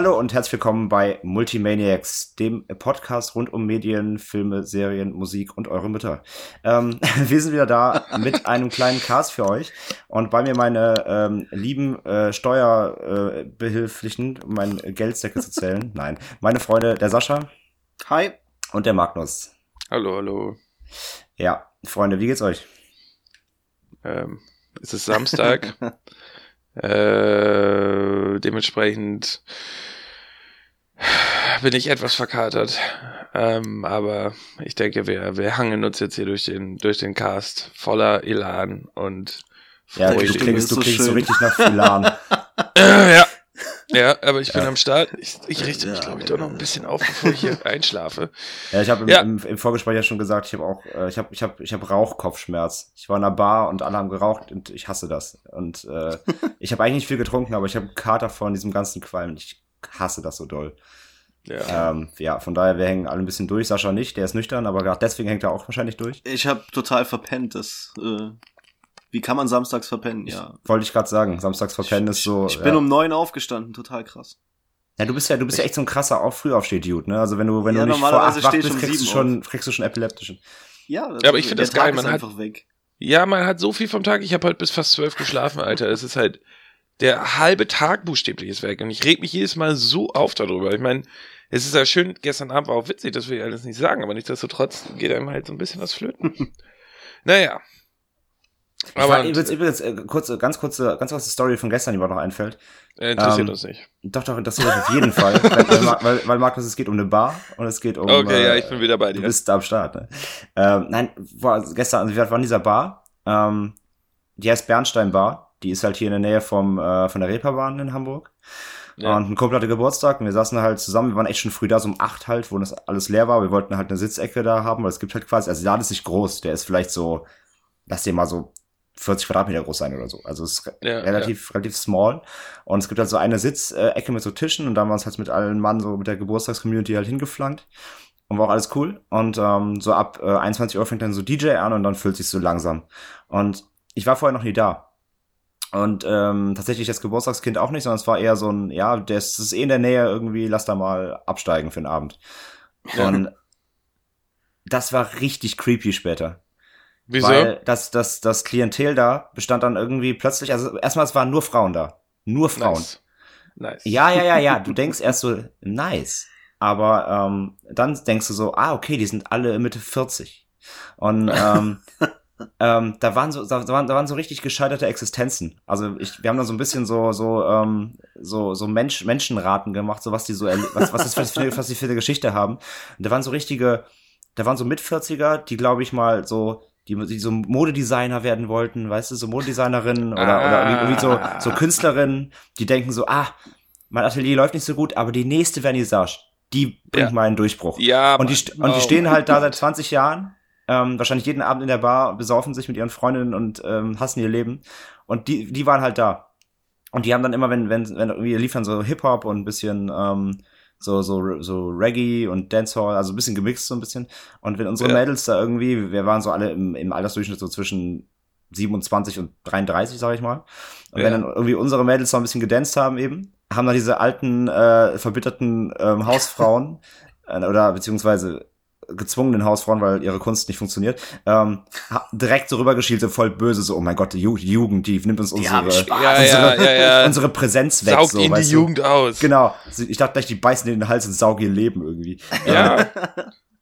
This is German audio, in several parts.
Hallo und herzlich willkommen bei Multimaniacs, dem Podcast rund um Medien, Filme, Serien, Musik und eure Mütter. Ähm, wir sind wieder da mit einem kleinen Cast für euch und bei mir meine ähm, lieben äh, Steuerbehilflichen, äh, um meinen Geldsäcke zu zählen. Nein, meine Freunde, der Sascha. Hi. Und der Magnus. Hallo, hallo. Ja, Freunde, wie geht's euch? Ähm, es ist Samstag. Äh, dementsprechend bin ich etwas verkatert. Ähm, aber ich denke, wir, wir hangeln uns jetzt hier durch den, durch den Cast voller Elan und ja, du klingst, du klingst so richtig nach Elan. ja, ja, aber ich bin ja. am Start. Ich, ich richte mich, glaube ich, doch noch ein bisschen auf, bevor ich hier einschlafe. Ja, ich habe im, ja. im, im, Vorgespräch ja schon gesagt, ich habe auch, äh, ich habe, ich habe, ich habe Rauchkopfschmerz. Ich war in einer Bar und alle haben geraucht und ich hasse das. Und äh, ich habe eigentlich nicht viel getrunken, aber ich habe Kater von diesem ganzen Qualm. Ich hasse das so doll. Ja. Ähm, ja, von daher, wir hängen alle ein bisschen durch. Sascha nicht, der ist nüchtern, aber gerade deswegen hängt er auch wahrscheinlich durch. Ich habe total verpennt. Das äh, wie kann man samstags verpennen? Ja. Wollte ich gerade sagen, samstags verpennen ich, ist so. Ich, ich bin um neun aufgestanden, total krass. Ja, du bist ja, du bist ja echt so ein krasser auch Frühaufsteh-Dude, ne? Also wenn du, wenn ja, du nicht vor acht wach bist, kriegst du schon, kriegst du schon epileptischen. Ja, ja aber ich finde das geil, man hat, weg. Ja, man hat so viel vom Tag. Ich habe halt bis fast zwölf geschlafen, Alter. Es ist halt der halbe Tag buchstäblich ist weg und ich reg mich jedes Mal so auf darüber. Ich meine, es ist ja schön, gestern Abend war auch witzig, das will ich alles nicht sagen, aber nichtsdestotrotz geht einem halt so ein bisschen was flöten. naja, aber fand, übrigens, übrigens äh, kurze, ganz kurze, ganz kurze Story von gestern, die mir noch einfällt. Äh, interessiert ähm, uns nicht. Doch, doch, interessiert uns auf jeden Fall. weil, weil, weil, Markus, es geht um eine Bar und es geht um. Okay, äh, ja, ich bin wieder bei dir. Du bist da am Start, ne? Ähm, nein, war gestern, also wir waren in dieser Bar, ähm, die heißt Bernstein Bar. Die ist halt hier in der Nähe vom, äh, von der Reeperbahn in Hamburg. Ja. Und ein Kumpel hatte Geburtstag und wir saßen halt zusammen, wir waren echt schon früh da, so um acht halt, wo das alles leer war. Wir wollten halt eine Sitzecke da haben, weil es gibt halt quasi, also der Laden ist nicht groß, der ist vielleicht so, lass den mal so 40 Quadratmeter groß sein oder so. Also es ist ja, relativ, ja. relativ small. Und es gibt halt so eine Sitzecke mit so Tischen und da haben wir uns halt mit allen Mann so mit der Geburtstagscommunity halt hingeflankt. Und war auch alles cool. Und ähm, so ab äh, 21 Uhr fängt dann so DJ an und dann füllt sich so langsam. Und ich war vorher noch nie da. Und ähm, tatsächlich das Geburtstagskind auch nicht, sondern es war eher so ein, ja, das ist eh in der Nähe irgendwie, lass da mal absteigen für den Abend. Und das war richtig creepy später. Wieso? Weil das, das, das Klientel da bestand dann irgendwie plötzlich, also erstmal, es waren nur Frauen da. Nur Frauen. Nice. nice. Ja, ja, ja, ja. Du denkst erst so, nice. Aber ähm, dann denkst du so, ah, okay, die sind alle Mitte 40. Und ähm, ähm, da waren so, da waren, da waren so richtig gescheiterte Existenzen. Also ich, wir haben da so ein bisschen so, so, ähm, so, so Mensch, Menschenraten gemacht, so was die so, was, was, das für, was die für eine Geschichte haben. Und da waren so richtige, da waren so Mitvierziger, die glaube ich mal so die, die so Modedesigner werden wollten, weißt du, so Modedesignerinnen oder, ah. oder irgendwie so, so Künstlerinnen, die denken so, ah, mein Atelier läuft nicht so gut, aber die nächste Vernissage, die bringt ja. mal einen Durchbruch. Ja, und die, und die stehen halt da seit 20 Jahren, ähm, wahrscheinlich jeden Abend in der Bar, besaufen sich mit ihren Freundinnen und ähm, hassen ihr Leben. Und die, die waren halt da. Und die haben dann immer, wenn, wenn, wenn irgendwie liefern so Hip-Hop und ein bisschen ähm, so, so, so Reggae und Dancehall, also ein bisschen gemixt so ein bisschen. Und wenn unsere ja. Mädels da irgendwie, wir waren so alle im, im Altersdurchschnitt so zwischen 27 und 33, sag ich mal. Und ja. wenn dann irgendwie unsere Mädels so ein bisschen gedanced haben eben, haben dann diese alten, äh, verbitterten ähm, Hausfrauen äh, oder beziehungsweise gezwungenen Hausfrauen, weil ihre Kunst nicht funktioniert, ähm, direkt so rübergeschielt, so voll böse, so, oh mein Gott, die Jugend, die nimmt uns unsere, ja, unsere, ja, ja, unsere Präsenz weg. Saugt so, ihnen die du? Jugend aus. Genau. Ich dachte gleich, die beißen in den Hals und saugen ihr Leben irgendwie. Ja.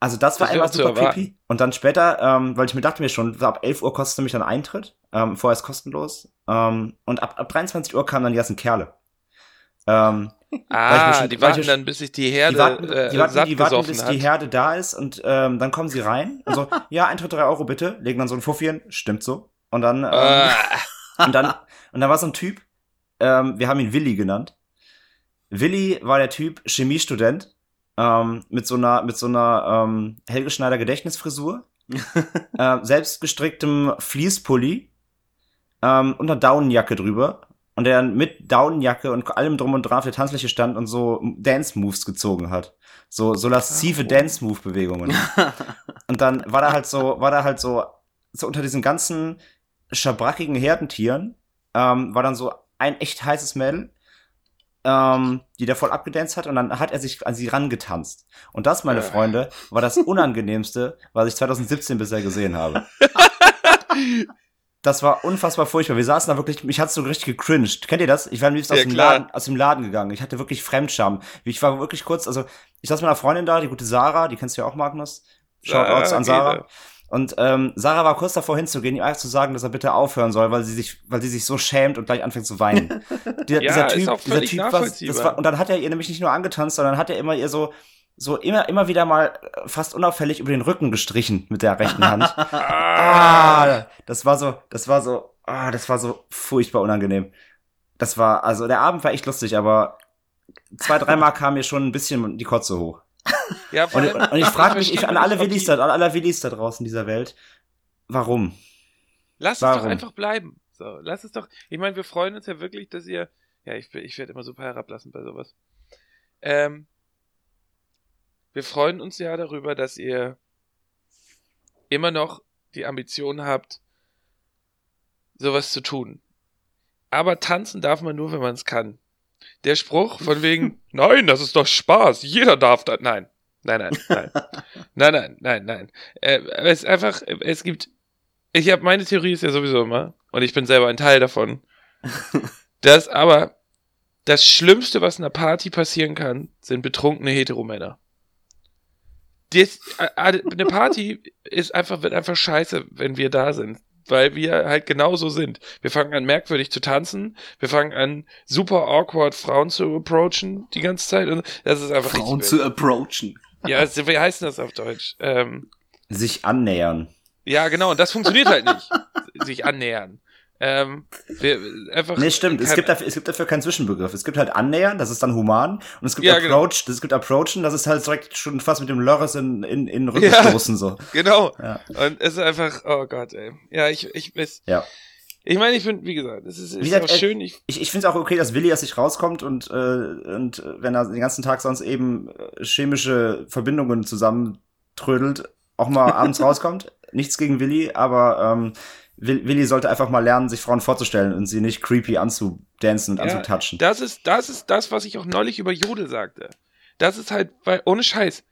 Also das war das einmal super creepy. Und dann später, ähm, weil ich mir dachte mir schon, ab 11 Uhr kostet mich dann Eintritt. Ähm, vorher ist kostenlos. Ähm, und ab, ab 23 Uhr kamen dann die ersten Kerle. Ähm, Ah, schon, die warten dann, bis sich die Herde die warten, äh, die warten, die warten bis hat. die Herde da ist und ähm, dann kommen sie rein und so, ja, Eintritt drei Euro bitte, legen dann so ein Fuffi hin, stimmt so. Und dann, ähm, ah. und dann, und dann war so ein Typ, ähm, wir haben ihn Willi genannt. Willi war der Typ Chemiestudent ähm, mit so einer mit so einer ähm, Helge Schneider Gedächtnisfrisur, äh, selbst gestricktem Fließpulli ähm, und einer Daunenjacke drüber und der dann mit Daunenjacke und allem drum und dran auf der Tanzfläche stand und so Dance-Moves gezogen hat. So, so laszive oh. Dance-Move-Bewegungen. und dann war da halt so, war da halt so, so unter diesen ganzen schabrackigen Herdentieren, ähm, war dann so ein echt heißes Mädel, ähm, die da voll abgedanzt hat und dann hat er sich an sie rangetanzt. Und das, meine Freunde, war das Unangenehmste, was ich 2017 bisher gesehen habe. das war unfassbar furchtbar. Wir saßen da wirklich, mich hat's so richtig gecringed. Kennt ihr das? Ich war am liebsten ja, aus, dem Laden, aus dem Laden gegangen. Ich hatte wirklich Fremdscham. Ich war wirklich kurz, also ich saß mit einer Freundin da, die gute Sarah, die kennst du ja auch, Magnus. Shoutouts an Sarah. Und ähm, Sarah war kurz davor hinzugehen, ihm einfach zu sagen, dass er bitte aufhören soll, weil sie sich, weil sie sich so schämt und gleich anfängt zu weinen. dieser, ja, dieser Typ, dieser Typ was, war, und dann hat er ihr nämlich nicht nur angetanzt, sondern hat er immer ihr so, so immer, immer wieder mal fast unauffällig über den Rücken gestrichen mit der rechten Hand. ah, das war so, das war so, ah, das war so furchtbar unangenehm. Das war, also der Abend war echt lustig, aber zwei, dreimal kam mir schon ein bisschen die Kotze hoch. Ja, und, und, ich frage mich, ich, an alle Willis da, an alle Willis da draußen dieser Welt, warum? Lass warum? es doch einfach bleiben. So, lass es doch. Ich meine, wir freuen uns ja wirklich, dass ihr. Ja, ich, ich werde immer super herablassen bei sowas. Ähm, wir freuen uns ja darüber, dass ihr immer noch die Ambition habt, sowas zu tun. Aber tanzen darf man nur, wenn man es kann. Der Spruch von wegen, nein, das ist doch Spaß, jeder darf das. Nein, nein, nein, nein. nein, nein, nein, nein. Äh, es ist einfach, es gibt, ich habe meine Theorie ist ja sowieso immer, und ich bin selber ein Teil davon, dass aber das Schlimmste, was in einer Party passieren kann, sind betrunkene Heteromänner. Das, eine Party ist einfach, wird einfach scheiße, wenn wir da sind weil wir halt genauso sind. Wir fangen an merkwürdig zu tanzen, wir fangen an super awkward Frauen zu approachen die ganze Zeit und das ist einfach Frauen zu approachen. Ja, wie heißt das auf Deutsch? Ähm, Sich annähern. Ja, genau, und das funktioniert halt nicht. Sich annähern. Ähm, wir, einfach nee, stimmt. Es gibt, dafür, es gibt dafür keinen Zwischenbegriff. Es gibt halt annähern, das ist dann human. Und es gibt ja, approach, genau. es gibt approachen, das ist halt direkt schon fast mit dem Lörres in, in, in Rücken ja, stoßen, so. Genau. Ja. Und es ist einfach, oh Gott, ey. Ja, ich, ich, weiß. ja. Ich meine, ich finde, wie gesagt, es ist, ist auch schön. Ich, ich, ich finde es auch okay, dass Willi aus sich rauskommt und, äh, und wenn er den ganzen Tag sonst eben äh, chemische Verbindungen zusammentrödelt, auch mal abends rauskommt. Nichts gegen Willi, aber ähm, Willi sollte einfach mal lernen, sich Frauen vorzustellen und sie nicht creepy anzudancen und ja, anzutatschen. Das ist, das ist das, was ich auch neulich über Jodel sagte. Das ist halt, weil, ohne Scheiß,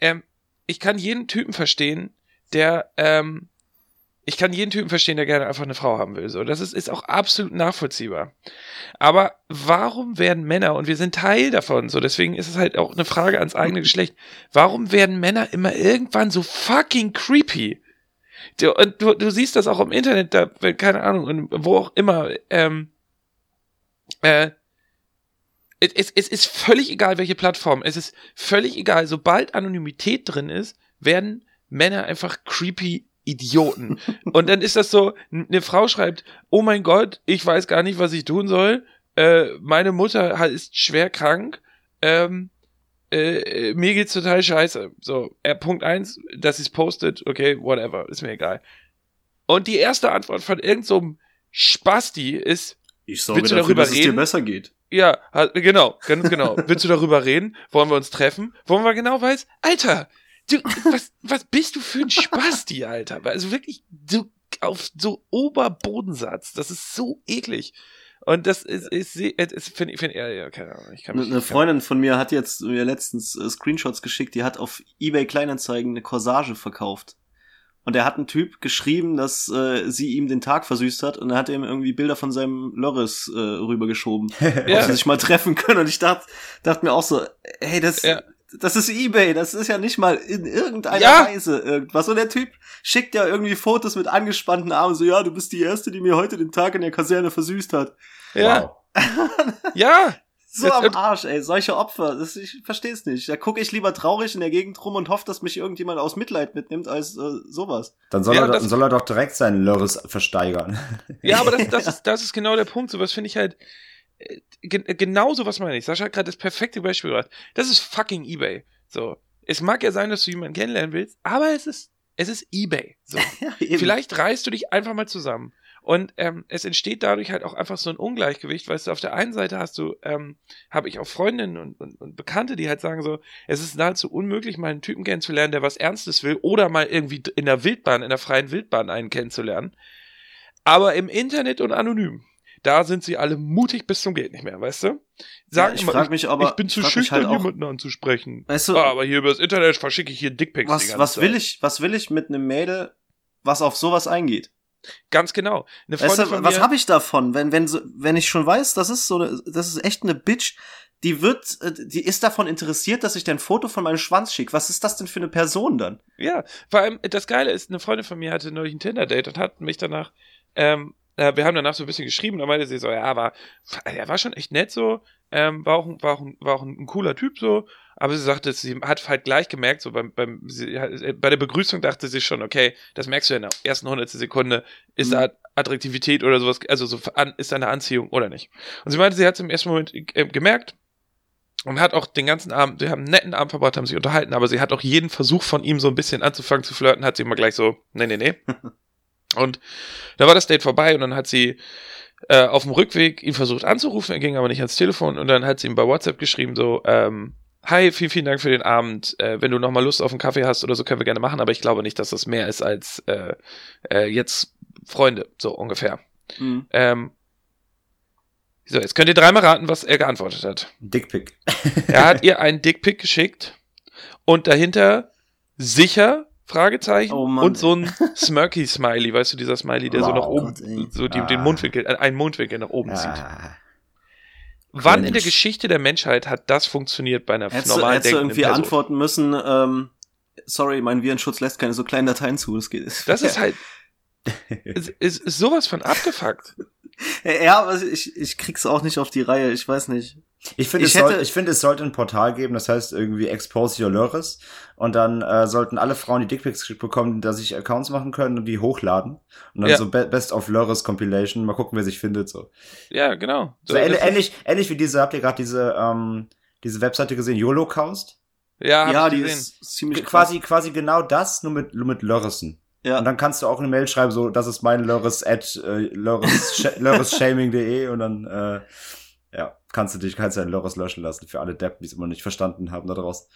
ähm, ich kann jeden Typen verstehen, der, ähm, ich kann jeden Typen verstehen, der gerne einfach eine Frau haben will. So, das ist, ist auch absolut nachvollziehbar. Aber warum werden Männer, und wir sind Teil davon, so, deswegen ist es halt auch eine Frage ans eigene Geschlecht, warum werden Männer immer irgendwann so fucking creepy? Du, und du, du siehst das auch im Internet, da, keine Ahnung, wo auch immer, ähm, äh, es, es ist völlig egal, welche Plattform. Es ist völlig egal. Sobald Anonymität drin ist, werden Männer einfach creepy Idioten. Und dann ist das so, eine Frau schreibt, oh mein Gott, ich weiß gar nicht, was ich tun soll. Äh, meine Mutter ist schwer krank. Ähm, äh, mir geht's total scheiße. So, äh, Punkt eins, dass es postet, okay, whatever, ist mir egal. Und die erste Antwort von irgendeinem so Spasti ist, ich sorge willst du dafür, darüber dass reden? es dir besser geht. Ja, genau, ganz genau. willst du darüber reden? Wollen wir uns treffen? Wollen wir genau weiß? Alter, du, was, was bist du für ein Spasti, Alter? Also wirklich, du, auf so Oberbodensatz. Das ist so eklig. Und das ist, ist, ist, ist finde find, ja, ja, keine Ahnung. Ich kann mich, eine Freundin von mir hat jetzt mir letztens äh, Screenshots geschickt, die hat auf eBay Kleinanzeigen eine Corsage verkauft. Und er hat einen Typ geschrieben, dass äh, sie ihm den Tag versüßt hat und er hat ihm irgendwie Bilder von seinem Lörres äh, rübergeschoben, ja. ob sie sich mal treffen können. Und ich dachte, dachte mir auch so, hey, das, ja das ist eBay, das ist ja nicht mal in irgendeiner ja. Weise irgendwas. Und der Typ schickt ja irgendwie Fotos mit angespannten Armen, so, ja, du bist die Erste, die mir heute den Tag in der Kaserne versüßt hat. Ja. Wow. ja. So am Arsch, ey, solche Opfer, das, ich versteh's nicht. Da gucke ich lieber traurig in der Gegend rum und hoffe, dass mich irgendjemand aus Mitleid mitnimmt, als äh, sowas. Dann soll, ja, er, dann soll er doch direkt seinen Lörres versteigern. Ja, aber das, das, ist, das ist genau der Punkt. So was finde ich halt, äh, genauso was meine ich. Sascha hat gerade das perfekte Beispiel gebracht. Das ist fucking eBay. So. Es mag ja sein, dass du jemanden kennenlernen willst, aber es ist, es ist eBay. So. Vielleicht reißt du dich einfach mal zusammen. Und ähm, es entsteht dadurch halt auch einfach so ein Ungleichgewicht, weißt du, auf der einen Seite hast du, ähm, habe ich auch Freundinnen und, und, und Bekannte, die halt sagen so, es ist nahezu unmöglich, mal einen Typen kennenzulernen, der was Ernstes will, oder mal irgendwie in der Wildbahn, in der freien Wildbahn einen kennenzulernen. Aber im Internet und anonym Da sind sie alle mutig bis zum geht nicht mehr, weißt du? Sagen ja, ich immer, mich aber, ich bin zu schüchtern, halt jemanden anzusprechen. Weißt du, ah, aber hier über das Internet verschicke ich hier Dickpics. Was, was will ich, was will ich mit einem Mädel, was auf sowas eingeht? Ganz genau. Eine weißt du, was habe ich davon, wenn, wenn, wenn ich schon weiß, das ist so eine, das ist echt eine Bitch, die wird, äh, die ist davon interessiert, dass ich dir ein Foto von meinem Schwanz schicke. Was ist das denn für eine Person dann? Ja, vor allem, das Geile ist, eine Freundin von mir hatte neulich ein Tinder-Date und hat mich danach, ähm, äh, wir haben danach so ein bisschen geschrieben, da meinte sie so, ja, war, er war schon echt nett so, ähm, war auch, war auch, war auch ein, ein cooler Typ so, aber sie sagte, sie hat halt gleich gemerkt, so beim, beim sie, äh, bei der Begrüßung dachte sie schon, okay, das merkst du in der ersten hundertste Sekunde, ist mhm. da Attraktivität oder sowas, also so an, ist da eine Anziehung oder nicht. Und sie meinte, sie hat es im ersten Moment äh, gemerkt und hat auch den ganzen Abend, sie haben einen netten Abend verbracht, haben sich unterhalten, aber sie hat auch jeden Versuch von ihm so ein bisschen anzufangen zu flirten, hat sie immer gleich so, nee, nee, nee. und da war das Date vorbei und dann hat sie äh, auf dem Rückweg ihn versucht anzurufen, er ging aber nicht ans Telefon und dann hat sie ihm bei WhatsApp geschrieben so, ähm, Hi, vielen, vielen Dank für den Abend. Äh, wenn du nochmal Lust auf einen Kaffee hast oder so, können wir gerne machen, aber ich glaube nicht, dass das mehr ist als äh, äh, jetzt Freunde, so ungefähr. Mhm. Ähm, so, jetzt könnt ihr dreimal raten, was er geantwortet hat. Dickpick. er hat ihr einen Dickpick geschickt und dahinter sicher Fragezeichen oh und so ein Smirky Smiley, weißt du, dieser Smiley, der oh, so nach oben, Gott, so die, ah. den Mundwinkel, äh, einen Mundwinkel nach oben ah. zieht. Wann in der Geschichte der Menschheit hat das funktioniert bei einer hättest normalen Hättest du irgendwie Person? antworten müssen, ähm, sorry, mein Virenschutz lässt keine so kleinen Dateien zu. Das, geht, das ist halt, ist, ist, ist sowas von abgefuckt. Ja, aber ich, ich krieg's auch nicht auf die Reihe, ich weiß nicht. Ich finde, es, soll, ich finde, es sollte ein Portal geben, das heißt irgendwie Expose Your Lures. Und dann äh, sollten alle Frauen, die Dickpics bekommen, dass sich Accounts machen können und die hochladen. Und dann ja. so Best of Lures Compilation. Mal gucken, wer sich findet. So. Ja, genau. So, so ähnlich, ähnlich wie diese, habt ihr gerade diese, ähm, diese Webseite gesehen, YOLOCast? Ja, ja die gesehen. ist ziemlich quasi, krass. quasi genau das, nur mit, nur mit Lörrissen. Ja. Und dann kannst du auch eine Mail schreiben, so, das ist mein Lörres at äh, lörresshaming.de und dann äh, kannst du dich, kannst deinen Loris löschen lassen für alle Deppen, die es immer nicht verstanden haben da draußen.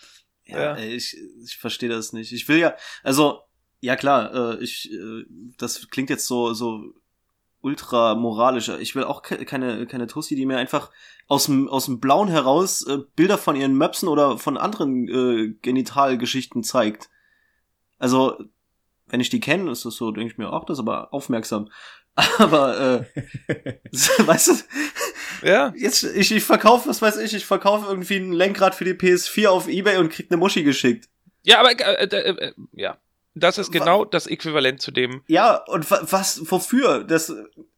Ja, ja. ich, ich verstehe das nicht. Ich will ja, also, ja klar, äh, ich, äh, das klingt jetzt so, so ultra moralischer. Ich will auch ke keine, keine Tussi, die mir einfach aus dem, aus dem Blauen heraus äh, Bilder von ihren Möpsen oder von anderen äh, Genitalgeschichten zeigt. Also, wenn ich die kenne, ist das so, denke ich mir auch, das ist aber aufmerksam. Aber, äh, weißt du, ja. Jetzt, ich, ich verkaufe, was weiß ich, ich verkaufe irgendwie ein Lenkrad für die PS4 auf Ebay und krieg eine Muschi geschickt. Ja, aber, äh, äh, äh, ja. Das ist genau das Äquivalent zu dem. Ja, und was, wofür? Das,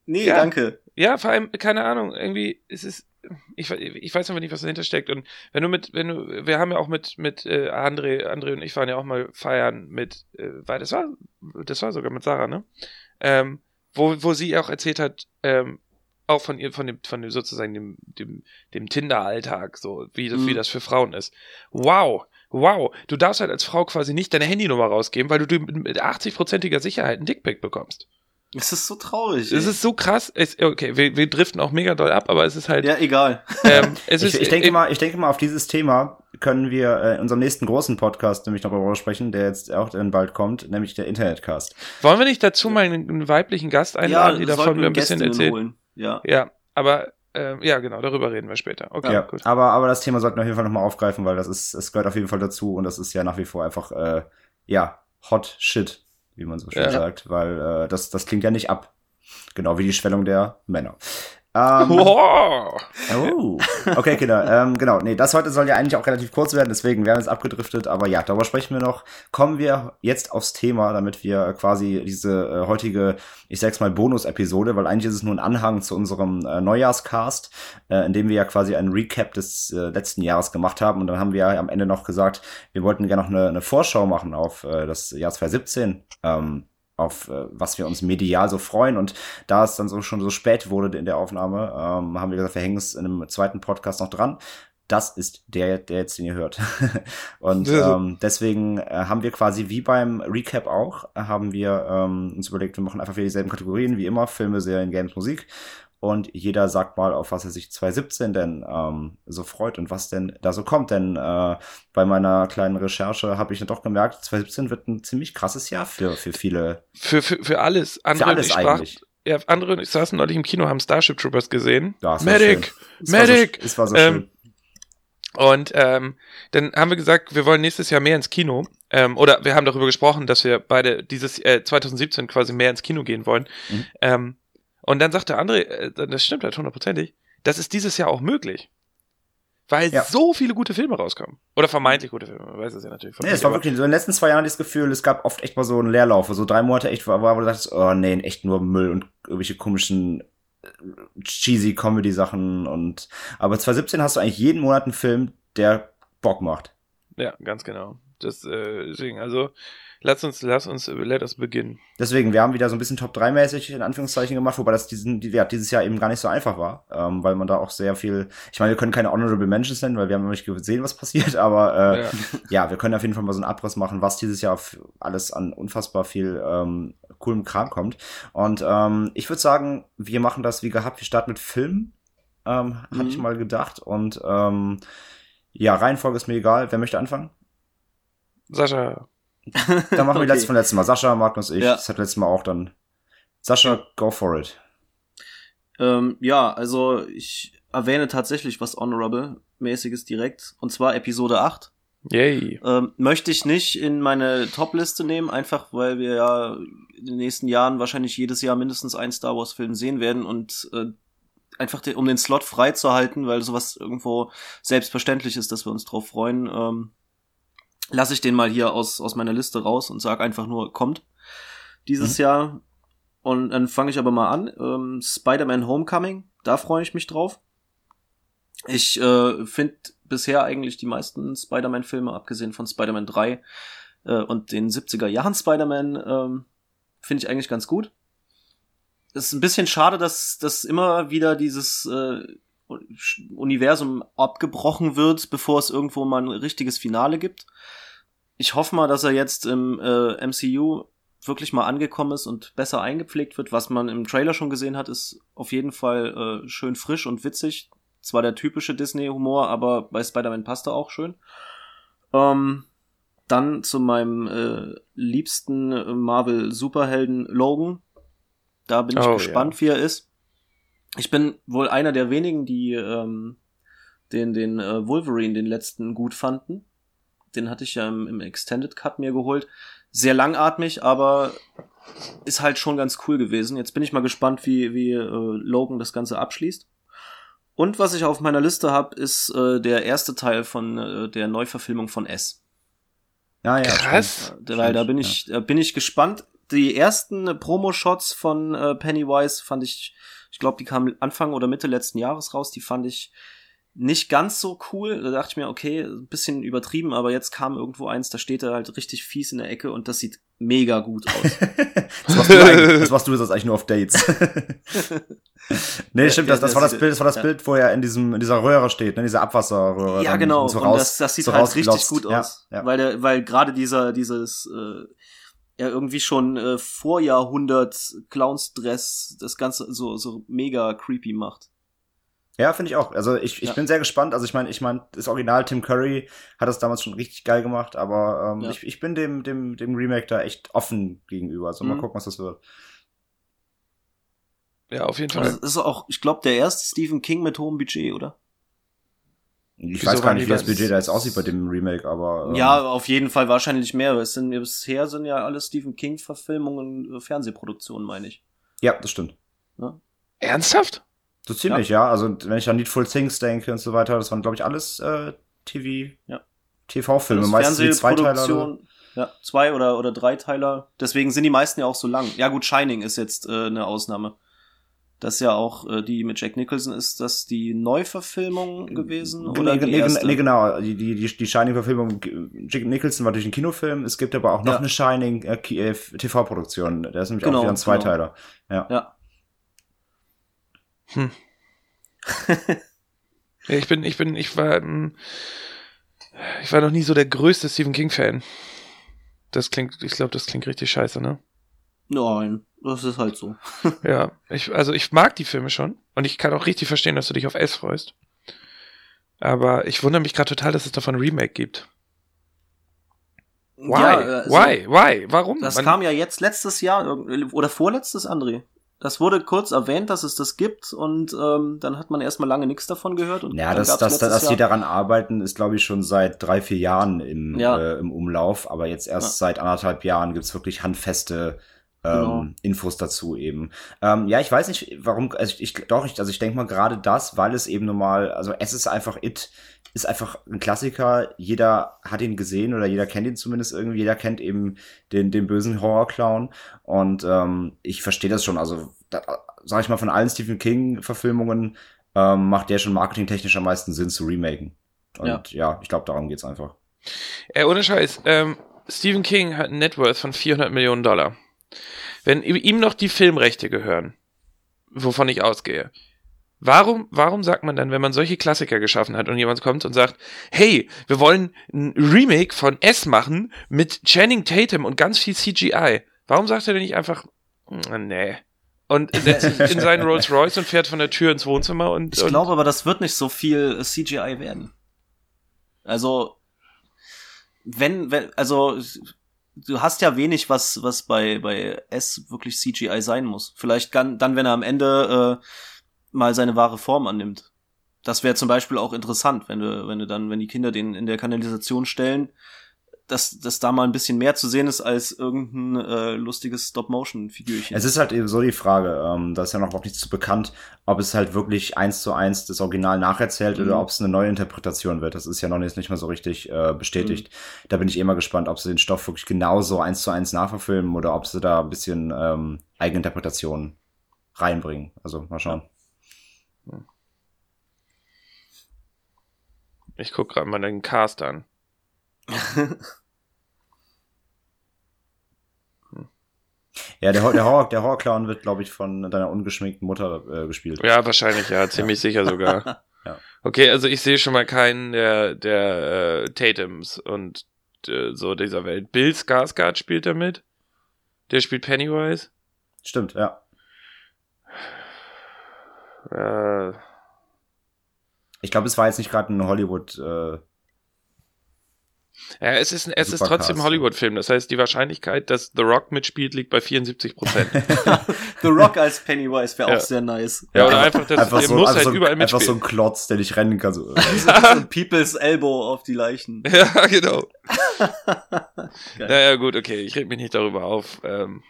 nee, ja. danke. Ja, vor allem, keine Ahnung, irgendwie, es ist, ich, ich weiß einfach nicht, was dahinter steckt. Und wenn du mit, wenn du, wir haben ja auch mit, mit äh, André, André und ich waren ja auch mal feiern mit, äh, weil das war, das war sogar mit Sarah, ne? Ähm, wo, wo sie auch erzählt hat, ähm, auch von ihr, von dem, von dem sozusagen dem, dem, dem Tinder-Alltag, so wie, mhm. wie das für Frauen ist. Wow, wow, du darfst halt als Frau quasi nicht deine Handynummer rausgeben, weil du mit 80-prozentiger Sicherheit ein Dickpick bekommst. Es ist so traurig. Es ist so krass. Es, okay, wir, wir driften auch mega doll ab, aber es ist halt. Ja, egal. Ähm, ich, ist, ich denke äh, mal, ich denke mal, auf dieses Thema können wir äh, in unserem nächsten großen Podcast nämlich noch darüber sprechen, der jetzt auch dann bald kommt, nämlich der Internetcast. Wollen wir nicht dazu mal einen, weiblichen Gast einladen, ja, die davon ein bisschen erzählen? Holen. Ja. Ja, aber äh, ja, genau, darüber reden wir später. Okay, ja, gut. Aber, aber das Thema sollten wir auf jeden Fall nochmal aufgreifen, weil das ist, es gehört auf jeden Fall dazu und das ist ja nach wie vor einfach, äh, ja, hot shit, wie man so schön ja. sagt, weil äh, das, das klingt ja nicht ab. Genau wie die Schwellung der Männer. Ähm, wow. Oh. Okay, Kinder. Ähm, genau. Nee, das heute soll ja eigentlich auch relativ kurz werden, deswegen werden wir jetzt abgedriftet. Aber ja, darüber sprechen wir noch. Kommen wir jetzt aufs Thema, damit wir quasi diese äh, heutige, ich sag's mal, Bonus-Episode, weil eigentlich ist es nur ein Anhang zu unserem äh, Neujahrscast, äh, in dem wir ja quasi einen Recap des äh, letzten Jahres gemacht haben. Und dann haben wir ja am Ende noch gesagt, wir wollten gerne noch eine, eine Vorschau machen auf äh, das Jahr 2017. Ähm, auf äh, was wir uns medial so freuen. Und da es dann so schon so spät wurde in der Aufnahme, ähm, haben wir gesagt, wir hängen es in einem zweiten Podcast noch dran. Das ist der, der jetzt den ihr hört. und ähm, deswegen äh, haben wir quasi wie beim Recap auch, haben wir ähm, uns überlegt, wir machen einfach wieder dieselben Kategorien wie immer, Filme, Serien, Games, Musik und jeder sagt mal, auf was er sich 2017 denn ähm, so freut und was denn da so kommt. Denn äh, bei meiner kleinen Recherche habe ich dann doch gemerkt, 2017 wird ein ziemlich krasses Jahr für, für viele. Für, für, für alles. Andere, für alles sprach, eigentlich. ja, andere ich saßen neulich im Kino, haben Starship Troopers gesehen. Ja, Medic! Medic! Es war so, es war so ähm, und ähm, dann haben wir gesagt, wir wollen nächstes Jahr mehr ins Kino. Ähm, oder wir haben darüber gesprochen, dass wir beide dieses äh, 2017 quasi mehr ins Kino gehen wollen. Mhm. Ähm, und dann sagte André, äh, das stimmt halt hundertprozentig, das ist dieses Jahr auch möglich. Weil ja. so viele gute Filme rauskommen. Oder vermeintlich gute Filme, man weiß es ja natürlich. Nee, es war wirklich, so in den letzten zwei Jahren das Gefühl, es gab oft echt mal so einen Leerlauf, so drei Monate echt war, wo du dachtest, oh nee, echt nur Müll und irgendwelche komischen äh, cheesy Comedy-Sachen und, aber 2017 hast du eigentlich jeden Monat einen Film, der Bock macht. Ja, ganz genau. Das, äh, deswegen, also, Lass uns, lass uns, let us beginnen. Deswegen, wir haben wieder so ein bisschen Top 3 mäßig in Anführungszeichen gemacht, wobei das diesen, ja, dieses Jahr eben gar nicht so einfach war, ähm, weil man da auch sehr viel, ich meine, wir können keine Honorable Mentions nennen, weil wir haben noch nicht gesehen, was passiert, aber äh, ja. ja. wir können auf jeden Fall mal so einen Abriss machen, was dieses Jahr alles an unfassbar viel ähm, coolem Kram kommt. Und ähm, ich würde sagen, wir machen das wie gehabt, wir starten mit Film, ähm, mhm. hatte ich mal gedacht. Und ähm, ja, Reihenfolge ist mir egal. Wer möchte anfangen? Sascha. Dann machen wir okay. das von letzten Mal. Sascha, Magnus, ich. Ja. Das hat letztes Mal auch dann. Sascha, go for it. Ähm, ja, also ich erwähne tatsächlich was Honorable-mäßiges direkt. Und zwar Episode 8. Yay. Ähm, möchte ich nicht in meine Top-Liste nehmen, einfach weil wir ja in den nächsten Jahren wahrscheinlich jedes Jahr mindestens einen Star Wars-Film sehen werden und äh, einfach de um den Slot freizuhalten, weil sowas irgendwo selbstverständlich ist, dass wir uns drauf freuen. Ähm, lasse ich den mal hier aus, aus meiner Liste raus und sag einfach nur, kommt dieses mhm. Jahr. Und dann fange ich aber mal an. Ähm, Spider-Man Homecoming, da freue ich mich drauf. Ich äh, finde bisher eigentlich die meisten Spider-Man-Filme, abgesehen von Spider-Man 3 äh, und den 70er Jahren Spider-Man, ähm, finde ich eigentlich ganz gut. Es ist ein bisschen schade, dass, dass immer wieder dieses äh, Universum abgebrochen wird, bevor es irgendwo mal ein richtiges Finale gibt. Ich hoffe mal, dass er jetzt im äh, MCU wirklich mal angekommen ist und besser eingepflegt wird. Was man im Trailer schon gesehen hat, ist auf jeden Fall äh, schön frisch und witzig. Zwar der typische Disney-Humor, aber bei Spider-Man passt er auch schön. Ähm, dann zu meinem äh, liebsten Marvel-Superhelden Logan. Da bin ich oh, gespannt, ja. wie er ist ich bin wohl einer der wenigen, die ähm, den, den äh, Wolverine, den letzten, gut fanden. Den hatte ich ja im, im Extended Cut mir geholt. Sehr langatmig, aber ist halt schon ganz cool gewesen. Jetzt bin ich mal gespannt, wie, wie äh, Logan das Ganze abschließt. Und was ich auf meiner Liste habe, ist äh, der erste Teil von äh, der Neuverfilmung von S. Ja, ja. Krass. Stimmt. Weil da bin ich, ja. bin ich gespannt. Die ersten Promo-Shots von äh, Pennywise fand ich ich glaube, die kam Anfang oder Mitte letzten Jahres raus. Die fand ich nicht ganz so cool. Da dachte ich mir, okay, ein bisschen übertrieben, aber jetzt kam irgendwo eins, da steht er halt richtig fies in der Ecke und das sieht mega gut aus. das, machst du das machst du jetzt eigentlich nur auf Dates. nee, stimmt, das, das war das Bild, das war das. Bild, wo er in diesem, in dieser Röhre steht, ne, in dieser Abwasserröhre. Ja, genau. So raus, und das, das sieht so halt richtig gut aus. Ja, ja. Weil der, weil gerade dieser, dieses, äh, ja irgendwie schon äh, vor Jahrhundert Clownsdress das Ganze so, so mega creepy macht. Ja, finde ich auch. Also ich, ich ja. bin sehr gespannt. Also ich meine, ich meine, das Original Tim Curry hat das damals schon richtig geil gemacht, aber ähm, ja. ich, ich bin dem, dem, dem Remake da echt offen gegenüber. Also mhm. mal gucken, was das wird. Ja, auf jeden Fall. Das ist auch, ich glaube, der erste Stephen King mit hohem Budget, oder? Ich Wieso weiß gar nicht, wie das Budget da jetzt aussieht bei dem Remake, aber. Ähm, ja, auf jeden Fall wahrscheinlich mehr. Es sind bisher sind ja alle Stephen King-Verfilmungen, äh, Fernsehproduktionen, meine ich. Ja, das stimmt. Ja? Ernsthaft? So ziemlich, ja. ja. Also wenn ich an Needful Things denke und so weiter, das waren, glaube ich, alles äh, TV, ja. TV-Filme, meistens die Zweiteiler. Ja, zwei oder, oder Dreiteiler. Deswegen sind die meisten ja auch so lang. Ja gut, Shining ist jetzt äh, eine Ausnahme das ja auch äh, die mit Jack Nicholson ist, das die Neuverfilmung gewesen oder nee, nee, nee, genau, die die die, die Shining Verfilmung Jack Nicholson war durch ein Kinofilm, es gibt aber auch noch ja. eine Shining äh, äh TV Produktion, der ist nämlich genau, auch wieder ein Zweiteiler. Genau. Ja. ja. Hm. ich bin ich bin ich war ich war noch nie so der größte Stephen King Fan. Das klingt ich glaube, das klingt richtig scheiße, ne? Nein, das ist halt so. ja, ich, also ich mag die Filme schon und ich kann auch richtig verstehen, dass du dich auf S freust. Aber ich wundere mich gerade total, dass es davon ein Remake gibt. Why? Ja, also, Why? Why? Warum? Das Man kam ja jetzt letztes Jahr oder vorletztes, André. das wurde kurz erwähnt, dass es das gibt und ähm, dann hat man erstmal lange nichts davon gehört. Und ja, das, das, dass die daran arbeiten, ist glaube ich schon seit drei, vier Jahren im, ja. äh, im Umlauf, aber jetzt erst ja. seit anderthalb Jahren gibt's wirklich handfeste ähm, genau. Infos dazu eben. Ähm, ja, ich weiß nicht, warum, also ich, doch, ich, also ich denke mal gerade das, weil es eben normal, also es ist einfach It, ist einfach ein Klassiker. Jeder hat ihn gesehen oder jeder kennt ihn zumindest irgendwie. Jeder kennt eben den, den bösen Horrorclown. Und ähm, ich verstehe das schon. Also, da, sag ich mal, von allen Stephen King-Verfilmungen ähm, macht der schon marketingtechnisch am meisten Sinn zu remaken. Und ja, ja ich glaube, darum geht's einfach. Äh, ohne Scheiß, ähm, Stephen King hat ein Networth von 400 Millionen Dollar. Wenn ihm noch die Filmrechte gehören, wovon ich ausgehe, warum, warum sagt man dann, wenn man solche Klassiker geschaffen hat und jemand kommt und sagt, hey, wir wollen ein Remake von S machen mit Channing Tatum und ganz viel CGI, warum sagt er denn nicht einfach, nee, und setzt sich in seinen Rolls Royce und fährt von der Tür ins Wohnzimmer und. Ich glaube aber, das wird nicht so viel CGI werden. Also, wenn, wenn, also du hast ja wenig, was, was bei, bei S wirklich CGI sein muss. Vielleicht kann, dann, wenn er am Ende äh, mal seine wahre Form annimmt. Das wäre zum Beispiel auch interessant, wenn du, wenn du dann, wenn die Kinder den in der Kanalisation stellen, dass, dass da mal ein bisschen mehr zu sehen ist als irgendein äh, lustiges Stop-Motion-Figürchen. Es ist halt eben so die Frage, ähm, da ist ja noch überhaupt nichts zu bekannt, ob es halt wirklich eins zu eins das Original nacherzählt mhm. oder ob es eine neue Interpretation wird. Das ist ja noch nicht, nicht mal so richtig äh, bestätigt. Mhm. Da bin ich immer gespannt, ob sie den Stoff wirklich genauso eins zu eins nachverfilmen oder ob sie da ein bisschen ähm, Eigeninterpretation reinbringen. Also mal schauen. Ich guck gerade mal den Cast an. Ja, der, der, Horror, der Horrorclown wird, glaube ich, von deiner ungeschminkten Mutter äh, gespielt. Ja, wahrscheinlich, ja, ziemlich ja. sicher sogar. ja. Okay, also ich sehe schon mal keinen der, der äh, Tatums und äh, so dieser Welt. Bill Skarsgård spielt da mit. Der spielt Pennywise. Stimmt, ja. Äh, ich glaube, es war jetzt nicht gerade ein Hollywood äh, ja, es ist, es ist trotzdem ein Hollywood-Film. Das heißt, die Wahrscheinlichkeit, dass The Rock mitspielt, liegt bei 74 Prozent. The Rock als Pennywise wäre ja. auch sehr nice. Ja, oder einfach, dass einfach so, muss einfach halt so, überall mitspielen. Einfach so ein Klotz, der nicht rennen kann. So, so ein People's Elbow auf die Leichen. Ja, genau. naja, gut, okay. Ich rede mich nicht darüber auf. Ähm,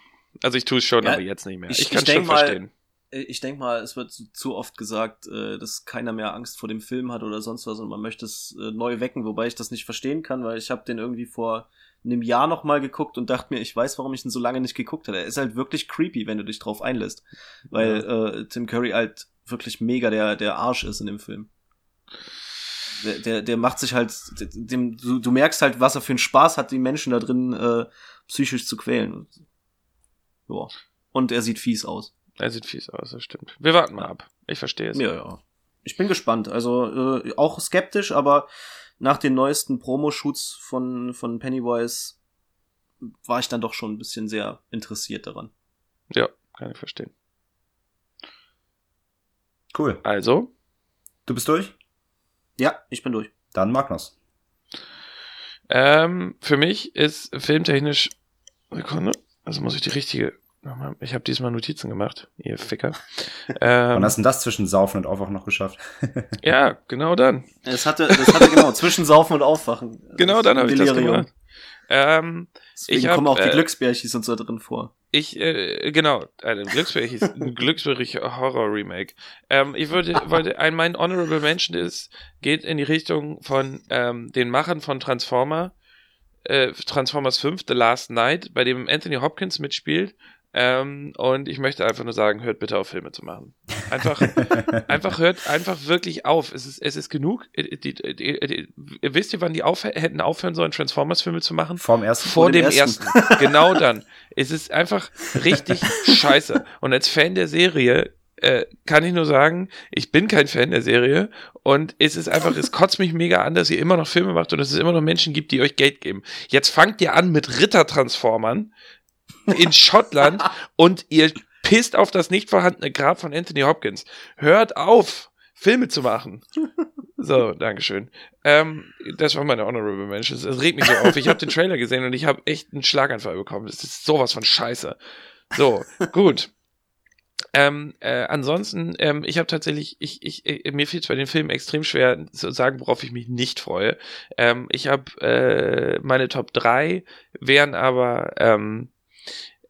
also ich tue es schon, ja, aber jetzt nicht mehr. Ich, ich kann es schon mal, verstehen ich denke mal, es wird zu oft gesagt, äh, dass keiner mehr Angst vor dem Film hat oder sonst was und man möchte es äh, neu wecken, wobei ich das nicht verstehen kann, weil ich habe den irgendwie vor einem Jahr noch mal geguckt und dachte mir, ich weiß, warum ich ihn so lange nicht geguckt hatte. Er ist halt wirklich creepy, wenn du dich drauf einlässt, weil ja. äh, Tim Curry halt wirklich mega der der Arsch ist in dem Film. Der, der, der macht sich halt, dem, du, du merkst halt, was er für einen Spaß hat, die Menschen da drin äh, psychisch zu quälen. Ja. Und er sieht fies aus. Er sieht fies aus, das stimmt. Wir warten mal ab. Ich verstehe es. Ja, ja. Ich bin gespannt. Also äh, auch skeptisch, aber nach den neuesten Promo-Shoots von, von Pennywise war ich dann doch schon ein bisschen sehr interessiert daran. Ja, kann ich verstehen. Cool. Also? Du bist durch? Ja, ich bin durch. Dann Magnus. Ähm, für mich ist filmtechnisch Sekunde, also muss ich die richtige ich habe diesmal Notizen gemacht, ihr Ficker. Ähm, Wann hast du denn das zwischen Saufen und Aufwachen noch geschafft? ja, genau dann. Das hatte, das hatte genau, zwischen Saufen und Aufwachen. Genau dann habe ich das gemacht. Ähm, Deswegen ich hab, kommen auch die äh, Glücksbärchis und so drin vor. Ich, äh, genau, ein Glücksbärchis, ein Glücksbärich Horror Remake. Ähm, ich würde, wollte, ein, mein Honorable Mention ist, geht in die Richtung von ähm, den Machern von Transformer, äh, Transformers 5, The Last Night, bei dem Anthony Hopkins mitspielt ähm, und ich möchte einfach nur sagen, hört bitte auf, Filme zu machen. Einfach, einfach hört einfach wirklich auf. Es ist, es ist genug. Die, die, die, wisst ihr, wann die auf, hätten aufhören sollen, Transformers-Filme zu machen? Vorm ersten. Vor, Vor dem, dem ersten. ersten. genau dann. Es ist einfach richtig scheiße. Und als Fan der Serie äh, kann ich nur sagen, ich bin kein Fan der Serie und es ist einfach, es kotzt mich mega an, dass ihr immer noch Filme macht und dass es immer noch Menschen gibt, die euch Geld geben. Jetzt fangt ihr an mit Ritter-Transformern, in Schottland und ihr pisst auf das nicht vorhandene Grab von Anthony Hopkins. Hört auf, Filme zu machen. So, Dankeschön. Ähm, das war meine Honorable Mentions. Es regt mich so auf. Ich habe den Trailer gesehen und ich habe echt einen Schlaganfall bekommen. Das ist sowas von Scheiße. So, gut. Ähm, äh, ansonsten, ähm, ich habe tatsächlich, ich, ich, ich, mir fiel es bei den Filmen extrem schwer zu sagen, worauf ich mich nicht freue. Ähm, ich habe äh, meine Top 3 wären aber ähm,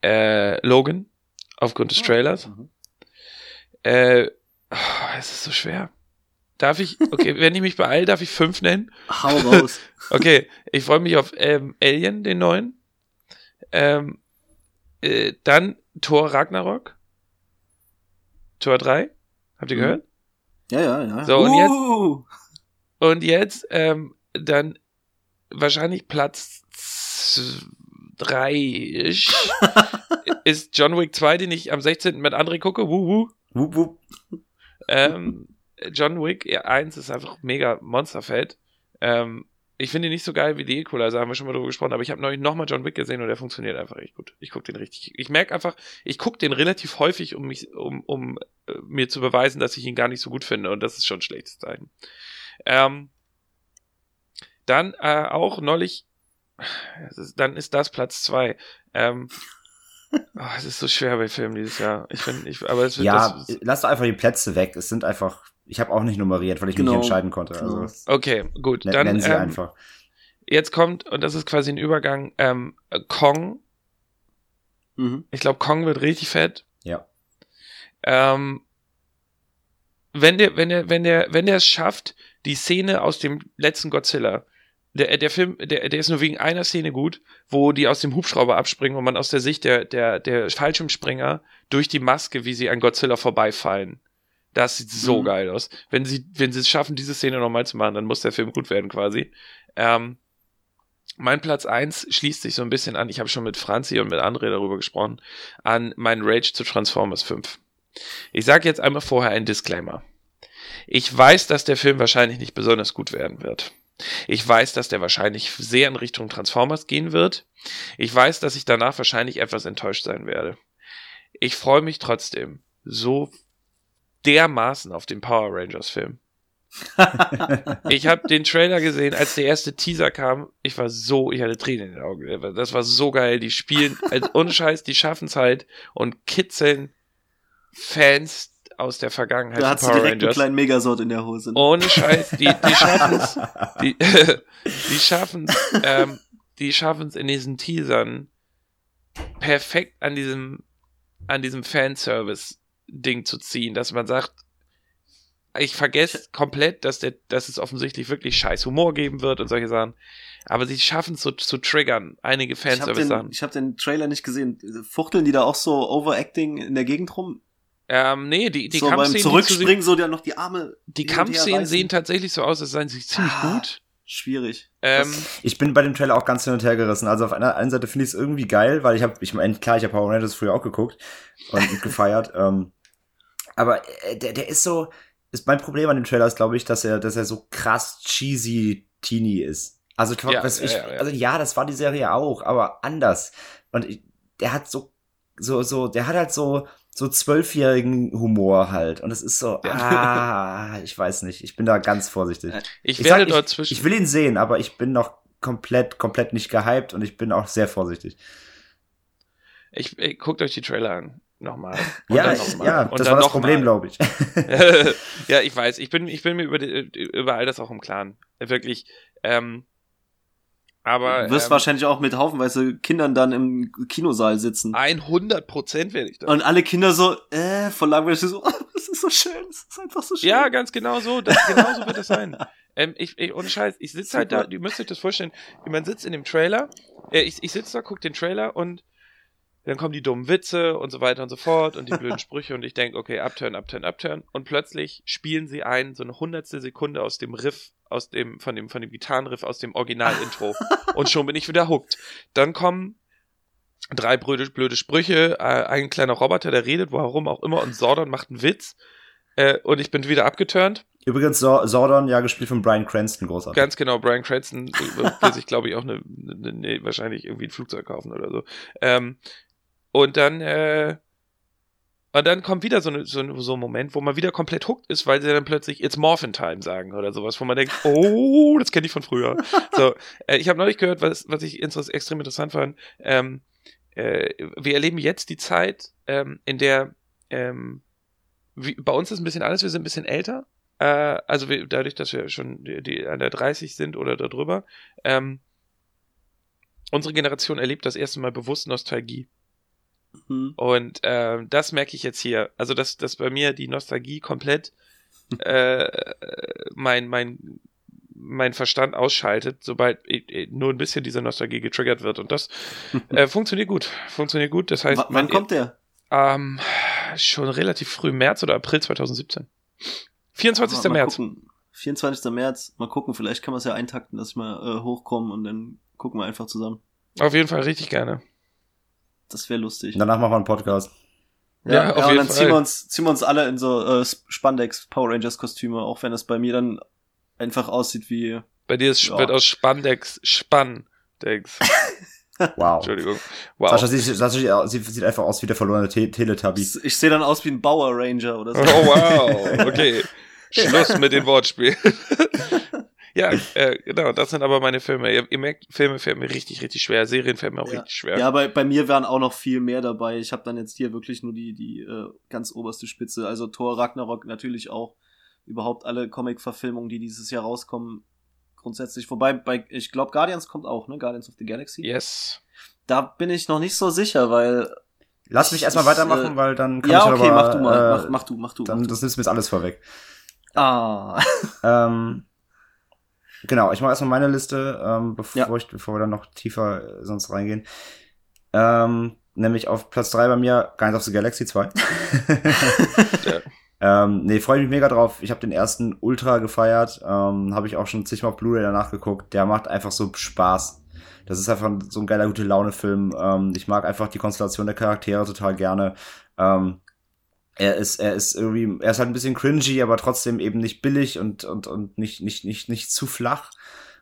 äh, Logan aufgrund des ah, Trailers. Mhm. Äh, oh, es ist so schwer. Darf ich, okay, wenn ich mich beeile, darf ich fünf nennen? Hau raus. okay, ich freue mich auf ähm, Alien, den neuen. Ähm, äh, dann Thor Ragnarok. Tor 3. Habt ihr mhm. gehört? Ja, ja, ja. So, und uh. jetzt, und jetzt, ähm, dann wahrscheinlich Platz 3 ist John Wick 2, den ich am 16. mit André gucke. Wuh, wuh. Wuh, wuh. Ähm, John Wick 1 ist einfach mega Monsterfeld. Ähm, ich finde ihn nicht so geil wie die Equalizer, haben wir schon mal drüber gesprochen, aber ich habe neulich nochmal John Wick gesehen und der funktioniert einfach echt gut. Ich gucke den richtig. Ich merke einfach, ich gucke den relativ häufig, um mich, um, um äh, mir zu beweisen, dass ich ihn gar nicht so gut finde und das ist schon ein schlechtes Zeichen. Ähm, dann äh, auch neulich, ist, dann ist das Platz zwei. Ähm, oh, es ist so schwer bei Filmen dieses Jahr. Ich finde, ich, aber es wird Ja, das, lass doch einfach die Plätze weg. Es sind einfach ich habe auch nicht nummeriert, weil ich genau. mich entscheiden konnte. Also okay, gut. Dann nennen Sie ähm, einfach. Jetzt kommt, und das ist quasi ein Übergang, ähm, Kong. Mhm. Ich glaube, Kong wird richtig fett. Ja. Ähm, wenn der, wenn der, wenn der, wenn der es schafft, die Szene aus dem letzten Godzilla, der, der Film, der, der ist nur wegen einer Szene gut, wo die aus dem Hubschrauber abspringen und man aus der Sicht der, der, der Fallschirmspringer durch die Maske, wie sie an Godzilla vorbeifallen. Das sieht so mhm. geil aus. Wenn sie, wenn sie es schaffen, diese Szene nochmal zu machen, dann muss der Film gut werden quasi. Ähm, mein Platz eins schließt sich so ein bisschen an, ich habe schon mit Franzi und mit André darüber gesprochen, an meinen Rage zu Transformers 5. Ich sage jetzt einmal vorher einen Disclaimer. Ich weiß, dass der Film wahrscheinlich nicht besonders gut werden wird. Ich weiß, dass der wahrscheinlich sehr in Richtung Transformers gehen wird. Ich weiß, dass ich danach wahrscheinlich etwas enttäuscht sein werde. Ich freue mich trotzdem so dermaßen auf den Power Rangers Film. ich habe den Trailer gesehen, als der erste Teaser kam. Ich war so, ich hatte Tränen in den Augen. Das war so geil. Die spielen, als Unscheiß, die schaffen es halt und kitzeln Fans aus der Vergangenheit. Da hat sie direkt Rangers. einen kleinen Megasort in der Hose. Ohne Scheiß, die, die schaffen es, die, die schaffen ähm, die schaffen es in diesen Teasern perfekt an diesem, an diesem Fanservice Ding zu ziehen, dass man sagt, ich vergesse komplett, dass, der, dass es offensichtlich wirklich scheiß Humor geben wird und solche Sachen. Aber sie schaffen es so zu triggern, einige Fanservice-Sachen. Ich habe den, hab den Trailer nicht gesehen. Fuchteln die da auch so Overacting in der Gegend rum? Ähm, nee, die, die so Kampfszenen. Beim Zurückspringen so dann noch die Arme. Die Kampfszenen sehen tatsächlich so aus, als seien sie ziemlich ah, gut. Schwierig. Ähm, ich bin bei dem Trailer auch ganz hin und her gerissen. Also auf einer einen Seite finde ich es irgendwie geil, weil ich habe, ich meine, klar, ich habe Power Rangers früher auch geguckt und gefeiert. ähm, aber äh, der, der ist so, ist mein Problem an dem Trailer ist, glaube ich, dass er, dass er so krass cheesy Teenie ist. Also, ja, was ich, ja, ja. also ja, das war die Serie auch, aber anders. Und ich, der hat so, so, so, der hat halt so, so zwölfjährigen Humor halt. Und es ist so, ah, ich weiß nicht. Ich bin da ganz vorsichtig. Ich, ich werde dort zwischen. Ich will ihn sehen, aber ich bin noch komplett, komplett nicht gehypt und ich bin auch sehr vorsichtig. Ich, ich guckt euch die Trailer an nochmal. Ja, noch ja, das war das Problem, glaube ich. ja, ich weiß. Ich bin, ich bin mir über, über all das auch im Klaren. Wirklich. Ähm, aber. Du wirst ähm, wahrscheinlich auch mit haufenweise Kindern dann im Kinosaal sitzen. 100 Prozent werde ich da. Und alle Kinder so, äh, voll langweilig so, oh, das ist so schön, das ist einfach so schön. Ja, ganz genau so. Das, genau so wird es sein. Ähm, ich, ich, ohne Scheiß, ich sitze halt da, ihr müsst euch das vorstellen, man sitzt in dem Trailer, äh, ich, ich sitze da, guck den Trailer und dann kommen die dummen Witze und so weiter und so fort und die blöden Sprüche und ich denke, okay, upturn, upturn, upturn. Und plötzlich spielen sie ein, so eine hundertstel Sekunde aus dem Riff, aus dem, von dem, von dem Gitarrenriff, aus dem Original-Intro. und schon bin ich wieder hooked. Dann kommen drei blöde, blöde Sprüche, äh, ein kleiner Roboter, der redet, warum auch immer, und Sordon macht einen Witz. Äh, und ich bin wieder abgeturnt. Übrigens, Sordon, ja, gespielt von Brian Cranston, großartig. Ganz genau, Brian Cranston will sich, glaube ich, auch eine, eine, eine, wahrscheinlich irgendwie ein Flugzeug kaufen oder so. Ähm, und dann, äh, und dann kommt wieder so, ne, so, so ein Moment, wo man wieder komplett hooked ist, weil sie dann plötzlich It's Morphin Time sagen oder sowas, wo man denkt, oh, das kenne ich von früher. so, äh, ich habe neulich gehört, was, was ich extrem interessant fand. Ähm, äh, wir erleben jetzt die Zeit, ähm, in der ähm, wie, bei uns ist ein bisschen alles, wir sind ein bisschen älter. Äh, also wir, dadurch, dass wir schon die, die an der 30 sind oder darüber. Ähm, unsere Generation erlebt das erste Mal bewusst Nostalgie. Mhm. Und äh, das merke ich jetzt hier. Also, dass, dass bei mir die Nostalgie komplett äh, mein, mein, mein Verstand ausschaltet, sobald nur ein bisschen diese Nostalgie getriggert wird. Und das äh, funktioniert gut. Funktioniert gut. Das heißt, w wann kommt der? Ähm, schon relativ früh März oder April 2017. 24. Mal, mal März. Gucken. 24. März. Mal gucken, vielleicht kann man es ja eintakten, dass wir äh, hochkommen und dann gucken wir einfach zusammen. Auf jeden Fall richtig gerne. Das wäre lustig. Und danach machen wir einen Podcast. Ja, ja, auf ja jeden und dann Fall. ziehen wir uns, ziehen wir uns alle in so äh, Spandex Power Rangers Kostüme, auch wenn es bei mir dann einfach aussieht wie. Bei dir ist, ja. wird aus Spandex Spandex. Wow. Entschuldigung. Wow. Sascha sieht, Sascha sieht, sieht einfach aus wie der verlorene Te Teletubby. Ich sehe dann aus wie ein Bauer Ranger oder so. Oh wow, okay. Schluss mit den Wortspielen. ja, äh, genau, das sind aber meine Filme. Ihr, ihr merkt, Filme fällt mir richtig, richtig schwer. Serien fällt mir auch ja. richtig schwer. Ja, bei, bei mir wären auch noch viel mehr dabei. Ich habe dann jetzt hier wirklich nur die, die äh, ganz oberste Spitze. Also Thor, Ragnarok natürlich auch. Überhaupt alle Comic-Verfilmungen, die dieses Jahr rauskommen, grundsätzlich. Wobei, bei, ich glaube, Guardians kommt auch, ne? Guardians of the Galaxy. Yes. Da bin ich noch nicht so sicher, weil. Lass mich erstmal weitermachen, äh, weil dann kann ja, ich okay, aber, mach du mal, äh, mach, mach, du, mach du. Dann, mach das nimmst mir jetzt alles vorweg. Ah. ähm, genau, ich mache erstmal meine Liste, ähm, bevor, ja. ich, bevor wir dann noch tiefer äh, sonst reingehen. Ähm, nämlich auf Platz drei bei mir Guardians of the Galaxy 2. ja. Ähm, nee, freue mich mega drauf. Ich habe den ersten ultra gefeiert. Ähm, habe ich auch schon zigmal auf Blu-ray danach geguckt. Der macht einfach so Spaß. Das ist einfach so ein geiler gute Laune-Film. Ähm, ich mag einfach die Konstellation der Charaktere total gerne. Ähm, er ist, er ist irgendwie, er ist halt ein bisschen cringy, aber trotzdem eben nicht billig und, und, und nicht, nicht, nicht, nicht zu flach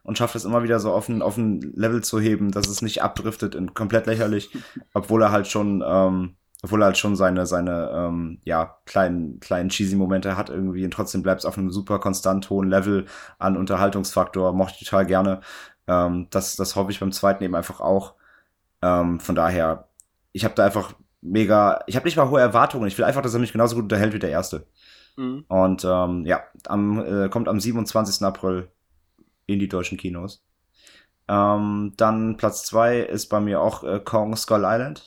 und schafft es immer wieder so auf ein, auf ein Level zu heben, dass es nicht abdriftet in komplett lächerlich, obwohl er halt schon, ähm, obwohl er halt schon seine, seine, ähm, ja, kleinen, kleinen cheesy Momente hat irgendwie und trotzdem bleibt es auf einem super konstant hohen Level an Unterhaltungsfaktor, mochte ich total gerne. Ähm, das, das hoffe ich beim zweiten eben einfach auch. Ähm, von daher, ich habe da einfach mega, ich habe nicht mal hohe Erwartungen, ich will einfach, dass er mich genauso gut unterhält wie der erste. Mhm. Und ähm, ja, am, äh, kommt am 27. April in die deutschen Kinos. Ähm, dann Platz zwei ist bei mir auch äh, Kong Skull Island.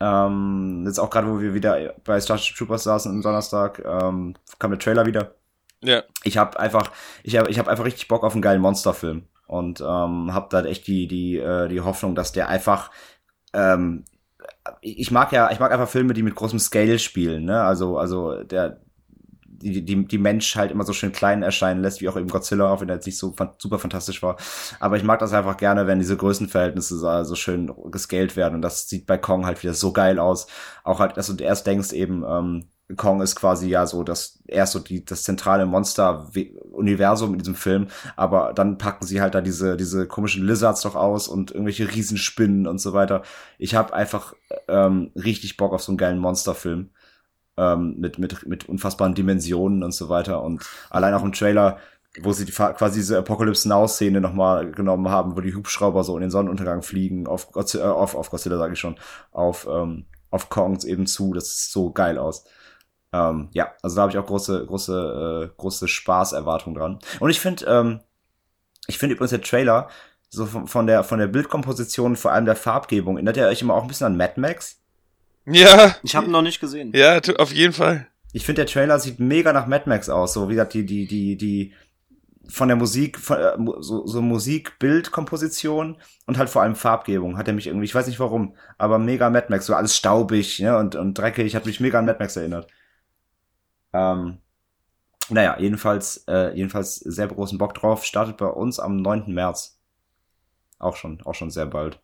Ähm, jetzt auch gerade, wo wir wieder bei Starship Troopers saßen am Donnerstag, ähm, kam der Trailer wieder. Ja. Ich habe einfach, ich habe, ich habe einfach richtig Bock auf einen geilen Monsterfilm und ähm, habe da echt die die äh, die Hoffnung, dass der einfach ähm, ich mag ja, ich mag einfach Filme, die mit großem Scale spielen, ne? Also, also der, die, die, die Mensch halt immer so schön klein erscheinen lässt, wie auch eben Godzilla, auch wenn er jetzt nicht so super fantastisch war. Aber ich mag das einfach gerne, wenn diese Größenverhältnisse so, so schön gescaled werden. Und das sieht bei Kong halt wieder so geil aus. Auch halt, dass du erst denkst eben, ähm, Kong ist quasi ja so das erst so die das zentrale Monster Universum in diesem Film, aber dann packen sie halt da diese diese komischen Lizards doch aus und irgendwelche Riesenspinnen und so weiter. Ich habe einfach ähm, richtig Bock auf so einen geilen Monsterfilm ähm, mit, mit, mit unfassbaren Dimensionen und so weiter. Und allein auch im Trailer, wo sie die, quasi diese Apocalypse Now-Szene nochmal genommen haben, wo die Hubschrauber so in den Sonnenuntergang fliegen, auf, Godzilla, äh, auf, auf Godzilla sage ich schon, auf, ähm, auf Kongs eben zu. Das ist so geil aus. Ähm, ja, also da habe ich auch große, große, äh, große Spaßerwartung dran. Und ich finde, ähm, ich finde übrigens der Trailer, so von, von der, von der Bildkomposition, vor allem der Farbgebung, erinnert er euch immer auch ein bisschen an Mad Max? Ja. Ich habe ihn noch nicht gesehen. Ja, auf jeden Fall. Ich finde, der Trailer sieht mega nach Mad Max aus. So, wie gesagt, die, die, die, die, von der Musik, von, äh, so, so Musik, Bildkomposition und halt vor allem Farbgebung hat er mich irgendwie, ich weiß nicht warum, aber mega Mad Max, so alles staubig, ne, und, und dreckig, hat mich mega an Mad Max erinnert. Ähm, naja, jedenfalls, äh, jedenfalls sehr großen Bock drauf, startet bei uns am 9. März. Auch schon, auch schon sehr bald.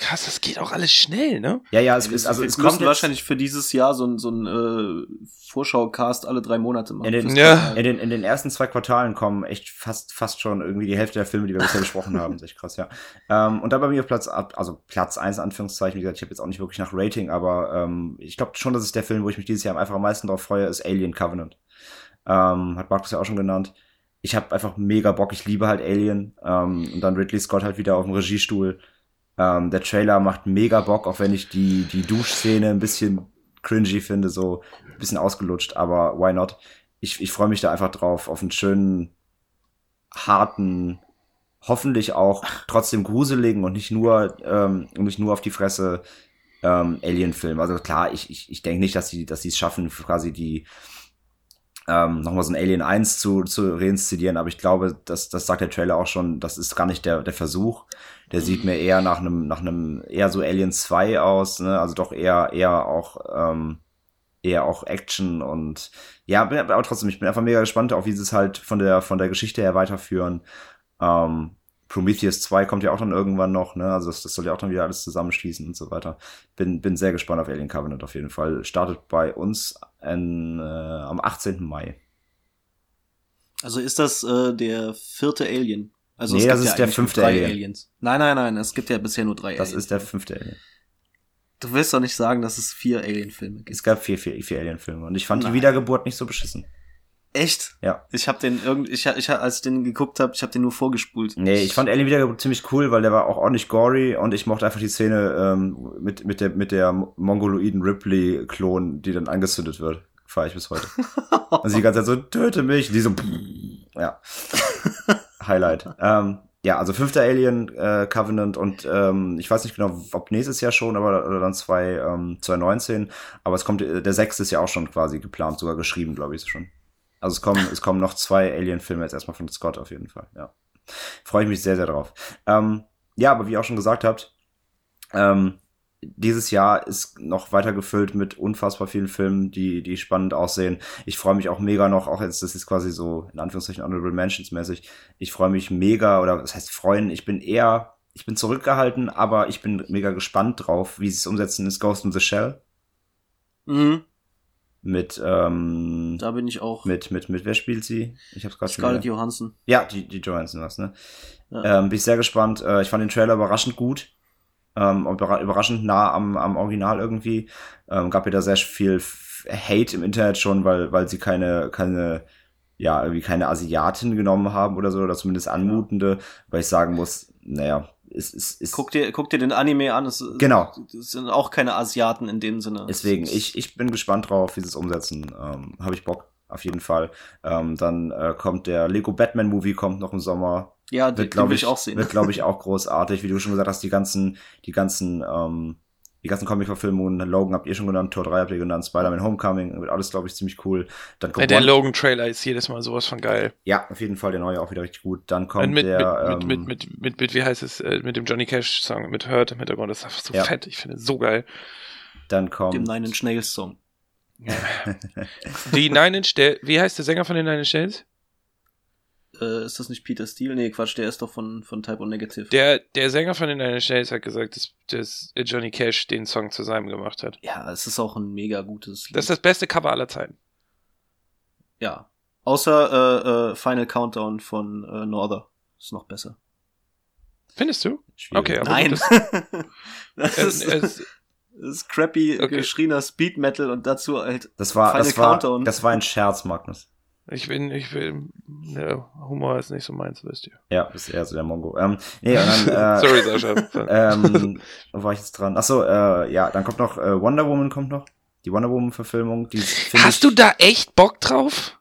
Krass, das geht auch alles schnell, ne? Ja, ja, es ist also es kommt wahrscheinlich für dieses Jahr so ein so ein äh, Vorschau-Cast alle drei Monate machen. In den, ja. in den in den ersten zwei Quartalen kommen echt fast fast schon irgendwie die Hälfte der Filme, die wir bisher besprochen haben. Das ist echt krass, ja. Ähm, und da bei mir auf Platz ab, also Platz eins Anführungszeichen, wie gesagt, ich habe jetzt auch nicht wirklich nach Rating, aber ähm, ich glaube schon, dass es der Film, wo ich mich dieses Jahr einfach am meisten drauf freue, ist Alien Covenant. Ähm, hat Markus ja auch schon genannt. Ich habe einfach mega Bock, ich liebe halt Alien. Ähm, und dann Ridley Scott halt wieder auf dem Regiestuhl. Ähm, der Trailer macht mega Bock, auch wenn ich die, die Duschszene ein bisschen cringy finde, so ein bisschen ausgelutscht, aber why not? Ich, ich freue mich da einfach drauf, auf einen schönen, harten, hoffentlich auch trotzdem gruseligen und nicht nur, ähm, nicht nur auf die Fresse ähm, Alien-Film. Also klar, ich, ich, ich denke nicht, dass sie dass sie es schaffen, quasi die ähm, nochmal so ein Alien 1 zu, zu reinszenieren, aber ich glaube, das, das sagt der Trailer auch schon, das ist gar nicht der, der Versuch. Der sieht mir eher nach einem, nach einem, eher so Alien 2 aus, ne? Also doch eher, eher auch, ähm, eher auch Action und ja, aber trotzdem, ich bin einfach mega gespannt, auch wie sie es halt von der, von der Geschichte her weiterführen. Ähm, Prometheus 2 kommt ja auch dann irgendwann noch, ne? Also das, das soll ja auch dann wieder alles zusammenschließen und so weiter. Bin, bin sehr gespannt auf Alien Covenant auf jeden Fall. Startet bei uns in, äh, am 18. Mai. Also ist das äh, der vierte Alien? Also nee, das ist ja der fünfte Alien. Aliens. Nein, nein, nein, es gibt ja bisher nur drei das Aliens. Das ist der fünfte Alien. Du willst doch nicht sagen, dass es vier Alien-Filme gibt. Es gab vier, vier, vier Alien-Filme und ich fand nein. die Wiedergeburt nicht so beschissen. Echt? Ja. Ich habe den irgendwie, ich, ich, als ich den geguckt habe, ich habe den nur vorgespult. Nee, ich fand Alien wieder ziemlich cool, weil der war auch ordentlich gory und ich mochte einfach die Szene ähm, mit mit der mit der mongoloiden Ripley Klon, die dann angezündet wird. Fahre ich bis heute. also die ganze Zeit so töte mich, die so ja. Highlight. ähm, ja, also fünfter Alien äh, Covenant und ähm, ich weiß nicht genau, ob nächstes Jahr schon, aber oder dann zwei, ähm, 2019, aber es kommt der sechste ist ja auch schon quasi geplant, sogar geschrieben, glaube ich schon. Also es kommen, es kommen noch zwei Alien-Filme jetzt erstmal von Scott auf jeden Fall, ja. Freue ich mich sehr, sehr drauf. Ähm, ja, aber wie ihr auch schon gesagt habt, ähm, dieses Jahr ist noch weiter gefüllt mit unfassbar vielen Filmen, die, die spannend aussehen. Ich freue mich auch mega noch, auch jetzt, das ist quasi so, in Anführungszeichen, Honorable Mentions mäßig. Ich freue mich mega, oder was heißt freuen? Ich bin eher, ich bin zurückgehalten, aber ich bin mega gespannt drauf, wie sie es umsetzen, ist Ghost in the Shell. Mhm mit ähm, da bin ich auch. mit mit mit wer spielt sie? Ich hab's gerade Scarlett Johansson. Ja die die Johansson was ne? Ja. ähm, bin ich sehr gespannt. Äh, ich fand den Trailer überraschend gut. Ähm, überraschend nah am am Original irgendwie. Ähm, gab ja da sehr viel Hate im Internet schon weil weil sie keine keine ja irgendwie keine Asiatin genommen haben oder so oder zumindest anmutende. Weil ich sagen muss naja ist, ist, ist guck dir guck dir den Anime an es, genau. es sind auch keine Asiaten in dem Sinne. Deswegen ich ich bin gespannt drauf wie sie es umsetzen ähm, habe ich Bock auf jeden Fall. Ähm, dann äh, kommt der Lego Batman Movie kommt noch im Sommer. Ja wird glaube ich auch sehen. wird glaube ich auch großartig wie du schon gesagt hast die ganzen die ganzen ähm, die ganzen Comic-Verfilmungen, Logan habt ihr schon genannt, Tor 3 habt ihr genannt, Spider-Man Homecoming, wird alles, glaube ich, ziemlich cool. Dann kommt ja, der Logan-Trailer ist jedes Mal sowas von geil. Ja, auf jeden Fall, der neue auch wieder richtig gut. Dann kommt mit, der, mit, ähm, mit, mit, mit, mit, wie heißt es, äh, mit dem Johnny Cash-Song, mit Hurt im Hintergrund, das ist einfach so ja. fett, ich finde so geil. Dann kommt... Dem Nine Inch Nails Song. die Nine Inch, der, wie heißt der Sänger von den Nine Inch Nails? Äh, ist das nicht Peter Steele? Nee, Quatsch, der ist doch von, von Type O Negative. Der, der Sänger von den Nine Inch hat gesagt, dass, dass Johnny Cash den Song zusammen gemacht hat. Ja, es ist auch ein mega gutes Lied. Das ist das beste Cover aller Zeiten. Ja. Außer äh, äh, Final Countdown von äh, Norther. Ist noch besser. Findest du? Schwierig. Okay, aber Nein. Das, das ist, es, das ist crappy okay. geschriener Speed Metal und dazu halt das war, Final das Countdown. War, das war ein Scherz, Magnus. Ich bin, ich will, der Humor ist nicht so meins, wisst ihr. Ja, ist eher so der Mongo. Ähm, nee, und dann, äh, Sorry, Sascha. ähm, wo war ich jetzt dran? Achso, äh, ja, dann kommt noch, äh, Wonder Woman kommt noch. Die Wonder Woman-Verfilmung. Hast ich, du da echt Bock drauf?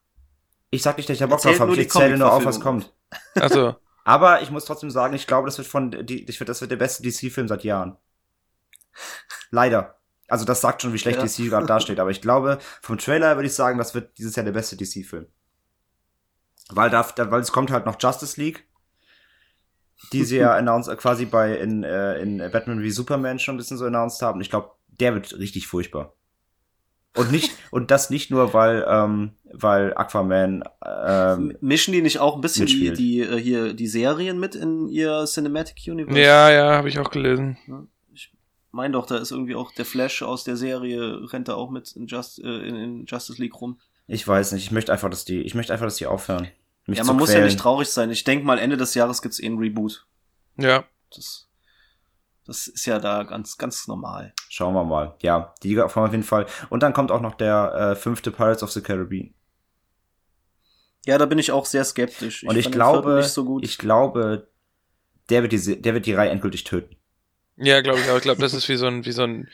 Ich sag nicht, dass ich da Bock drauf habe. Ich zähle nur auf, was kommt. Also. Aber ich muss trotzdem sagen, ich glaube, das wird von, die, ich finde, das wird der beste DC-Film seit Jahren. Leider. Also das sagt schon, wie schlecht ja. DC gerade dasteht. Aber ich glaube, vom Trailer würde ich sagen, das wird dieses Jahr der beste DC-Film. Weil da, weil es kommt halt noch Justice League, die sie ja announced, quasi bei in, äh, in Batman wie Superman schon ein bisschen so announced haben. Ich glaube, der wird richtig furchtbar. Und nicht und das nicht nur weil ähm, weil Aquaman ähm, mischen die nicht auch ein bisschen mitspielt. die die äh, hier die Serien mit in ihr Cinematic Universe? Ja, ja, habe ich auch gelesen. Ich meine doch, da ist irgendwie auch der Flash aus der Serie rennt da auch mit in, Just, äh, in, in Justice League rum. Ich weiß nicht, ich möchte einfach, dass die ich möchte einfach, dass die aufhören mich Ja, man muss quälen. ja nicht traurig sein. Ich denke mal, Ende des Jahres gibt's eh ein Reboot. Ja. Das, das ist ja da ganz, ganz normal. Schauen wir mal. Ja, die auf jeden Fall. Und dann kommt auch noch der äh, fünfte Pirates of the Caribbean. Ja, da bin ich auch sehr skeptisch. Ich Und ich glaube, so ich glaube, der wird die, der wird die Reihe endgültig töten. Ja, glaube ich auch. Ich glaube, das ist wie so ein, wie so ein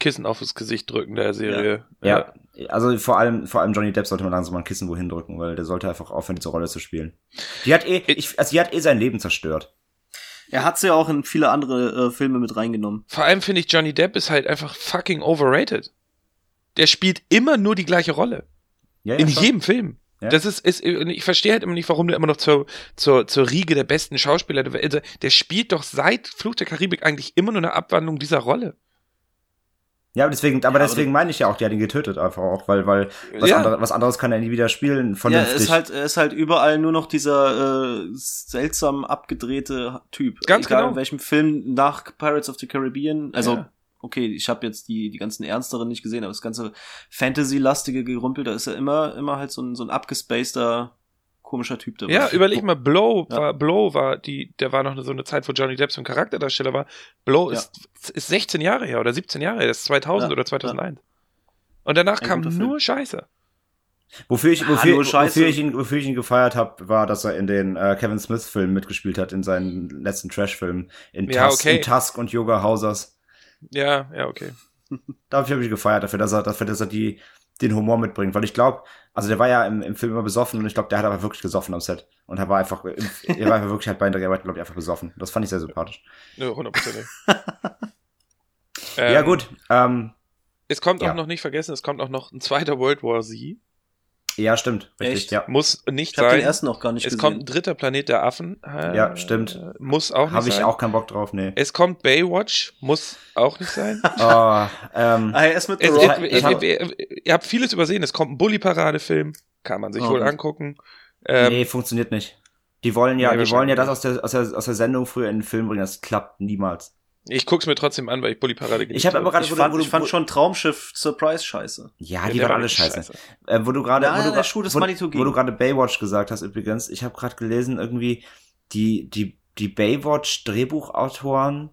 Kissen aufs Gesicht drücken der Serie. Ja. ja. also vor allem, vor allem Johnny Depp sollte man langsam mal ein Kissen wohin drücken, weil der sollte einfach aufhören, diese Rolle zu spielen. Die hat eh, ich, also die hat eh sein Leben zerstört. Er hat sie ja auch in viele andere äh, Filme mit reingenommen. Vor allem finde ich, Johnny Depp ist halt einfach fucking overrated. Der spielt immer nur die gleiche Rolle. Ja, ja, in schon. jedem Film. Ja. Das ist, ist, ich verstehe halt immer nicht, warum der immer noch zur, zur, zur Riege der besten Schauspieler der Welt, also, der spielt doch seit Fluch der Karibik eigentlich immer nur eine Abwandlung dieser Rolle. Ja, deswegen, aber ja, deswegen meine ich ja auch, die hat ihn getötet einfach auch, weil, weil was, ja. andere, was anderes kann er nie wieder spielen. Vernünftig. Ja, er ist halt, er ist halt überall nur noch dieser äh, seltsam abgedrehte Typ. Ganz Egal genau. in welchem Film nach Pirates of the Caribbean, also ja. Okay, ich habe jetzt die die ganzen ernsteren nicht gesehen, aber das ganze Fantasy-lastige Gerümpel, da ist er immer immer halt so ein so ein abgespaceter komischer Typ dabei. Ja, überleg mal, Blow ja. war, Blow war die, der war noch so eine Zeit, wo Johnny Depp so ein Charakterdarsteller war. Blow ja. ist, ist 16 Jahre her oder 17 Jahre her, das ist 2000 ja. oder 2001. Und danach ein kam nur Scheiße. Wofür ich, wofür, wofür, ich ihn, wofür ich ihn gefeiert habe, war, dass er in den äh, Kevin Smith-Filmen mitgespielt hat, in seinen letzten Trash-Filmen. In, ja, Tusk, okay. in Tusk und Yoga Hausers. Ja, ja, okay. Dafür habe ich gefeiert, dafür, dass er, dafür, dass er die, den Humor mitbringt, weil ich glaube, also der war ja im, im Film immer besoffen und ich glaube, der hat aber wirklich gesoffen am Set und er war einfach, er war einfach wirklich halt bei der Arbeit, glaube ich, einfach besoffen. Das fand ich sehr sympathisch. Ja, 100%. ja, gut. Ähm, es kommt auch ja. noch nicht vergessen, es kommt auch noch ein zweiter World War Z. Ja, stimmt. Richtig, Echt? ja. Muss nicht ich sein. Ich den ersten noch gar nicht Es gesehen. kommt ein dritter Planet der Affen. Äh, ja, stimmt. Muss auch nicht Hab sein. Habe ich auch keinen Bock drauf, nee. Es kommt Baywatch. Muss auch nicht sein. oh, ähm. Ah, erst mit The es, Rock. Ich, ich, ich, ihr habt vieles übersehen. Es kommt ein Bully-Parade-Film. Kann man sich oh, wohl gut. angucken. Ähm, nee, funktioniert nicht. Die wollen ja, nee, die wollen ja das aus der, aus, der, aus der Sendung früher in den Film bringen. Das klappt niemals. Ich guck's mir trotzdem an, weil ich Bully Parade Ich habe aber gerade, ich, fand, ich fand schon Traumschiff Surprise scheiße. Ja, die ja, waren alle scheiße. scheiße. Äh, wo du gerade, wo, du, wo, wo du gerade Baywatch gesagt hast übrigens, ich habe gerade gelesen irgendwie die die die Baywatch Drehbuchautoren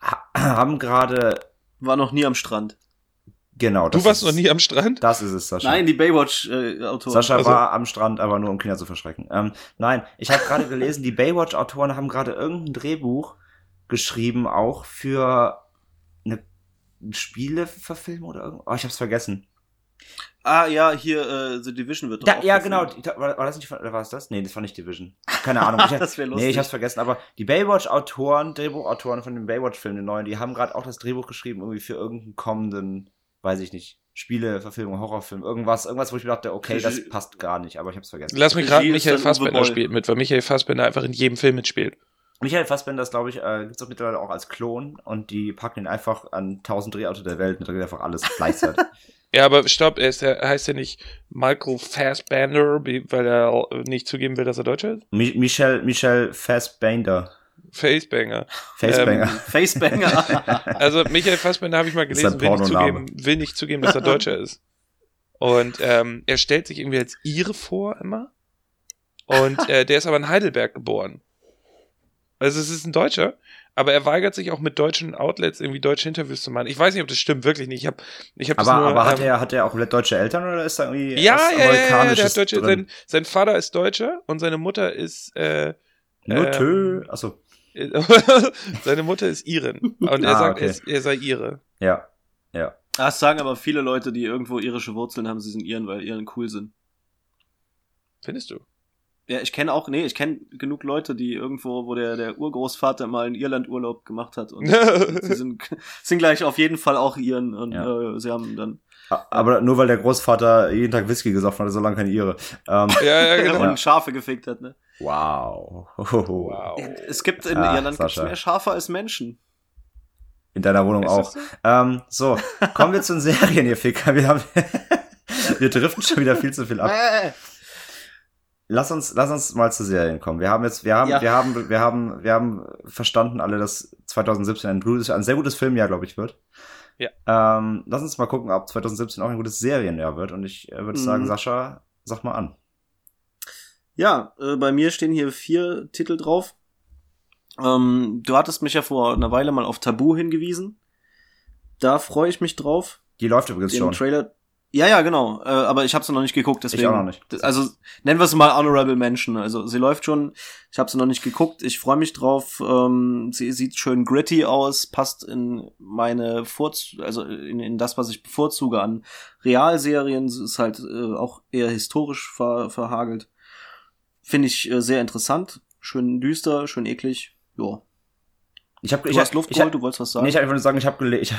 haben gerade war noch nie am Strand. Genau. Du warst noch nie am Strand? Das ist es, Sascha. Nein, die Baywatch-Autoren. Äh, Sascha also. war am Strand, aber nur um Kinder zu verschrecken. Ähm, nein, ich habe gerade gelesen, die Baywatch-Autoren haben gerade irgendein Drehbuch geschrieben, auch für eine Spieleverfilmung oder irgendwas. Oh, ich hab's vergessen. Ah, ja, hier, äh, The Division wird da, Ja, genau. War, war das nicht, oder war es das? Nee, das war nicht Division. Keine Ahnung. Ich, das wäre lustig. Nee, ich hab's vergessen. Aber die Baywatch-Autoren, Drehbuchautoren von dem Baywatch-Film, den neuen, die haben gerade auch das Drehbuch geschrieben, irgendwie für irgendeinen kommenden, weiß ich nicht, Spiele, Verfilmung, Horrorfilm, irgendwas, irgendwas, wo ich mir dachte, okay, das passt gar nicht, aber ich hab's vergessen. Lass mich gerade Michael Fassbender spielt mit, weil Michael Fassbender einfach in jedem Film mitspielt. Michael Fassbender ist, glaube ich, äh, gibt's auch mittlerweile auch als Klon und die packen ihn einfach an 1000 Drehorte der Welt und geht einfach alles gleichzeitig. ja, aber stopp, er, ist, er heißt ja nicht Michael Fassbender, weil er nicht zugeben will, dass er Deutscher ist? Mi Michel, Michel Fassbender. Facebanger. Facebanger. Ähm, Facebanger. also Michael Fassbender habe ich mal gelesen, will nicht, zugeben, will nicht zugeben, dass er Deutscher ist. Und ähm, er stellt sich irgendwie als Ire vor immer. Und äh, der ist aber in Heidelberg geboren. Also es ist ein Deutscher, aber er weigert sich auch mit deutschen Outlets irgendwie deutsche Interviews zu machen. Ich weiß nicht, ob das stimmt, wirklich nicht. Ich hab, ich hab aber nur, aber hat ähm, er hat er auch deutsche Eltern oder ist er irgendwie ja, ja, ja, ja, der hat deutsche, sein, sein Vater ist Deutscher und seine Mutter ist äh, Nur ähm, achso. seine Mutter ist Iren und er ah, sagt, okay. er, er sei Ire. Ja, ja. Das sagen aber viele Leute, die irgendwo irische Wurzeln haben, sie sind Iren, weil Iren cool sind. Findest du? Ja, ich kenne auch, nee, ich kenne genug Leute, die irgendwo, wo der, der Urgroßvater mal in Irland Urlaub gemacht hat und sie sind, sind gleich auf jeden Fall auch Iren und ja. äh, sie haben dann. Aber nur weil der Großvater jeden Tag Whisky gesoffen hat, so lange keine Ihre. Ähm, ja, ja, genau. Und Schafe gefickt hat, ne? Wow. wow. Es gibt in ah, Irland gibt's mehr Schafe als Menschen. In deiner Wohnung Ist auch. So? Ähm, so, kommen wir zu den Serien, ihr Ficker. Wir haben, wir driften schon wieder viel zu viel ab. Lass uns, lass uns mal zu Serien kommen. Wir haben jetzt, wir haben, ja. wir haben, wir haben, wir haben verstanden alle, dass 2017 ein, gutes, ein sehr gutes Filmjahr, glaube ich, wird. Ja. Ähm, lass uns mal gucken, ob 2017 auch ein gutes Serienjahr wird. Und ich äh, würde mhm. sagen, Sascha, sag mal an. Ja, äh, bei mir stehen hier vier Titel drauf. Ähm, du hattest mich ja vor einer Weile mal auf Tabu hingewiesen. Da freue ich mich drauf. Die läuft übrigens Den schon. Trailer. Ja, ja, genau. Äh, aber ich habe sie noch nicht geguckt, deswegen. Ich auch noch nicht. Also nennen wir es mal Honorable Mention. Also sie läuft schon. Ich habe sie noch nicht geguckt. Ich freue mich drauf. Ähm, sie sieht schön gritty aus, passt in meine Vorz also in, in das, was ich bevorzuge an Realserien. Sie ist halt äh, auch eher historisch ver verhagelt. Finde ich äh, sehr interessant. Schön düster, schön eklig. Ja, ich habe du ich, hast Luft geholt, du wolltest was sagen? Nee, ich wollte nur sagen, ich habe ich,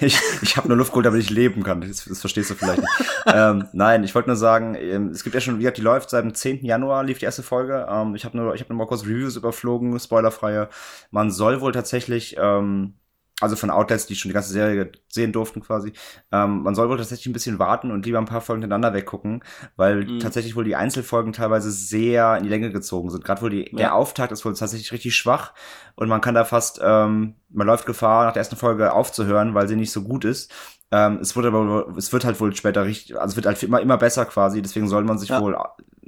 ich, ich habe nur Luft geholt, damit ich leben kann. Das, das verstehst du vielleicht nicht. ähm, nein, ich wollte nur sagen, ähm, es gibt ja schon, wie gesagt, die läuft seit dem 10. Januar lief die erste Folge. Ähm, ich habe nur ich habe nur mal kurz Reviews überflogen, spoilerfreie. Man soll wohl tatsächlich ähm, also von Outlets, die schon die ganze Serie sehen durften quasi. Ähm, man soll wohl tatsächlich ein bisschen warten und lieber ein paar Folgen hintereinander weggucken, weil mhm. tatsächlich wohl die Einzelfolgen teilweise sehr in die Länge gezogen sind. Gerade wohl die, ja. der Auftakt ist wohl tatsächlich richtig schwach und man kann da fast, ähm, man läuft Gefahr, nach der ersten Folge aufzuhören, weil sie nicht so gut ist. Ähm, es wird aber, es wird halt wohl später richtig, also es wird halt immer, immer besser quasi, deswegen soll man sich ja. wohl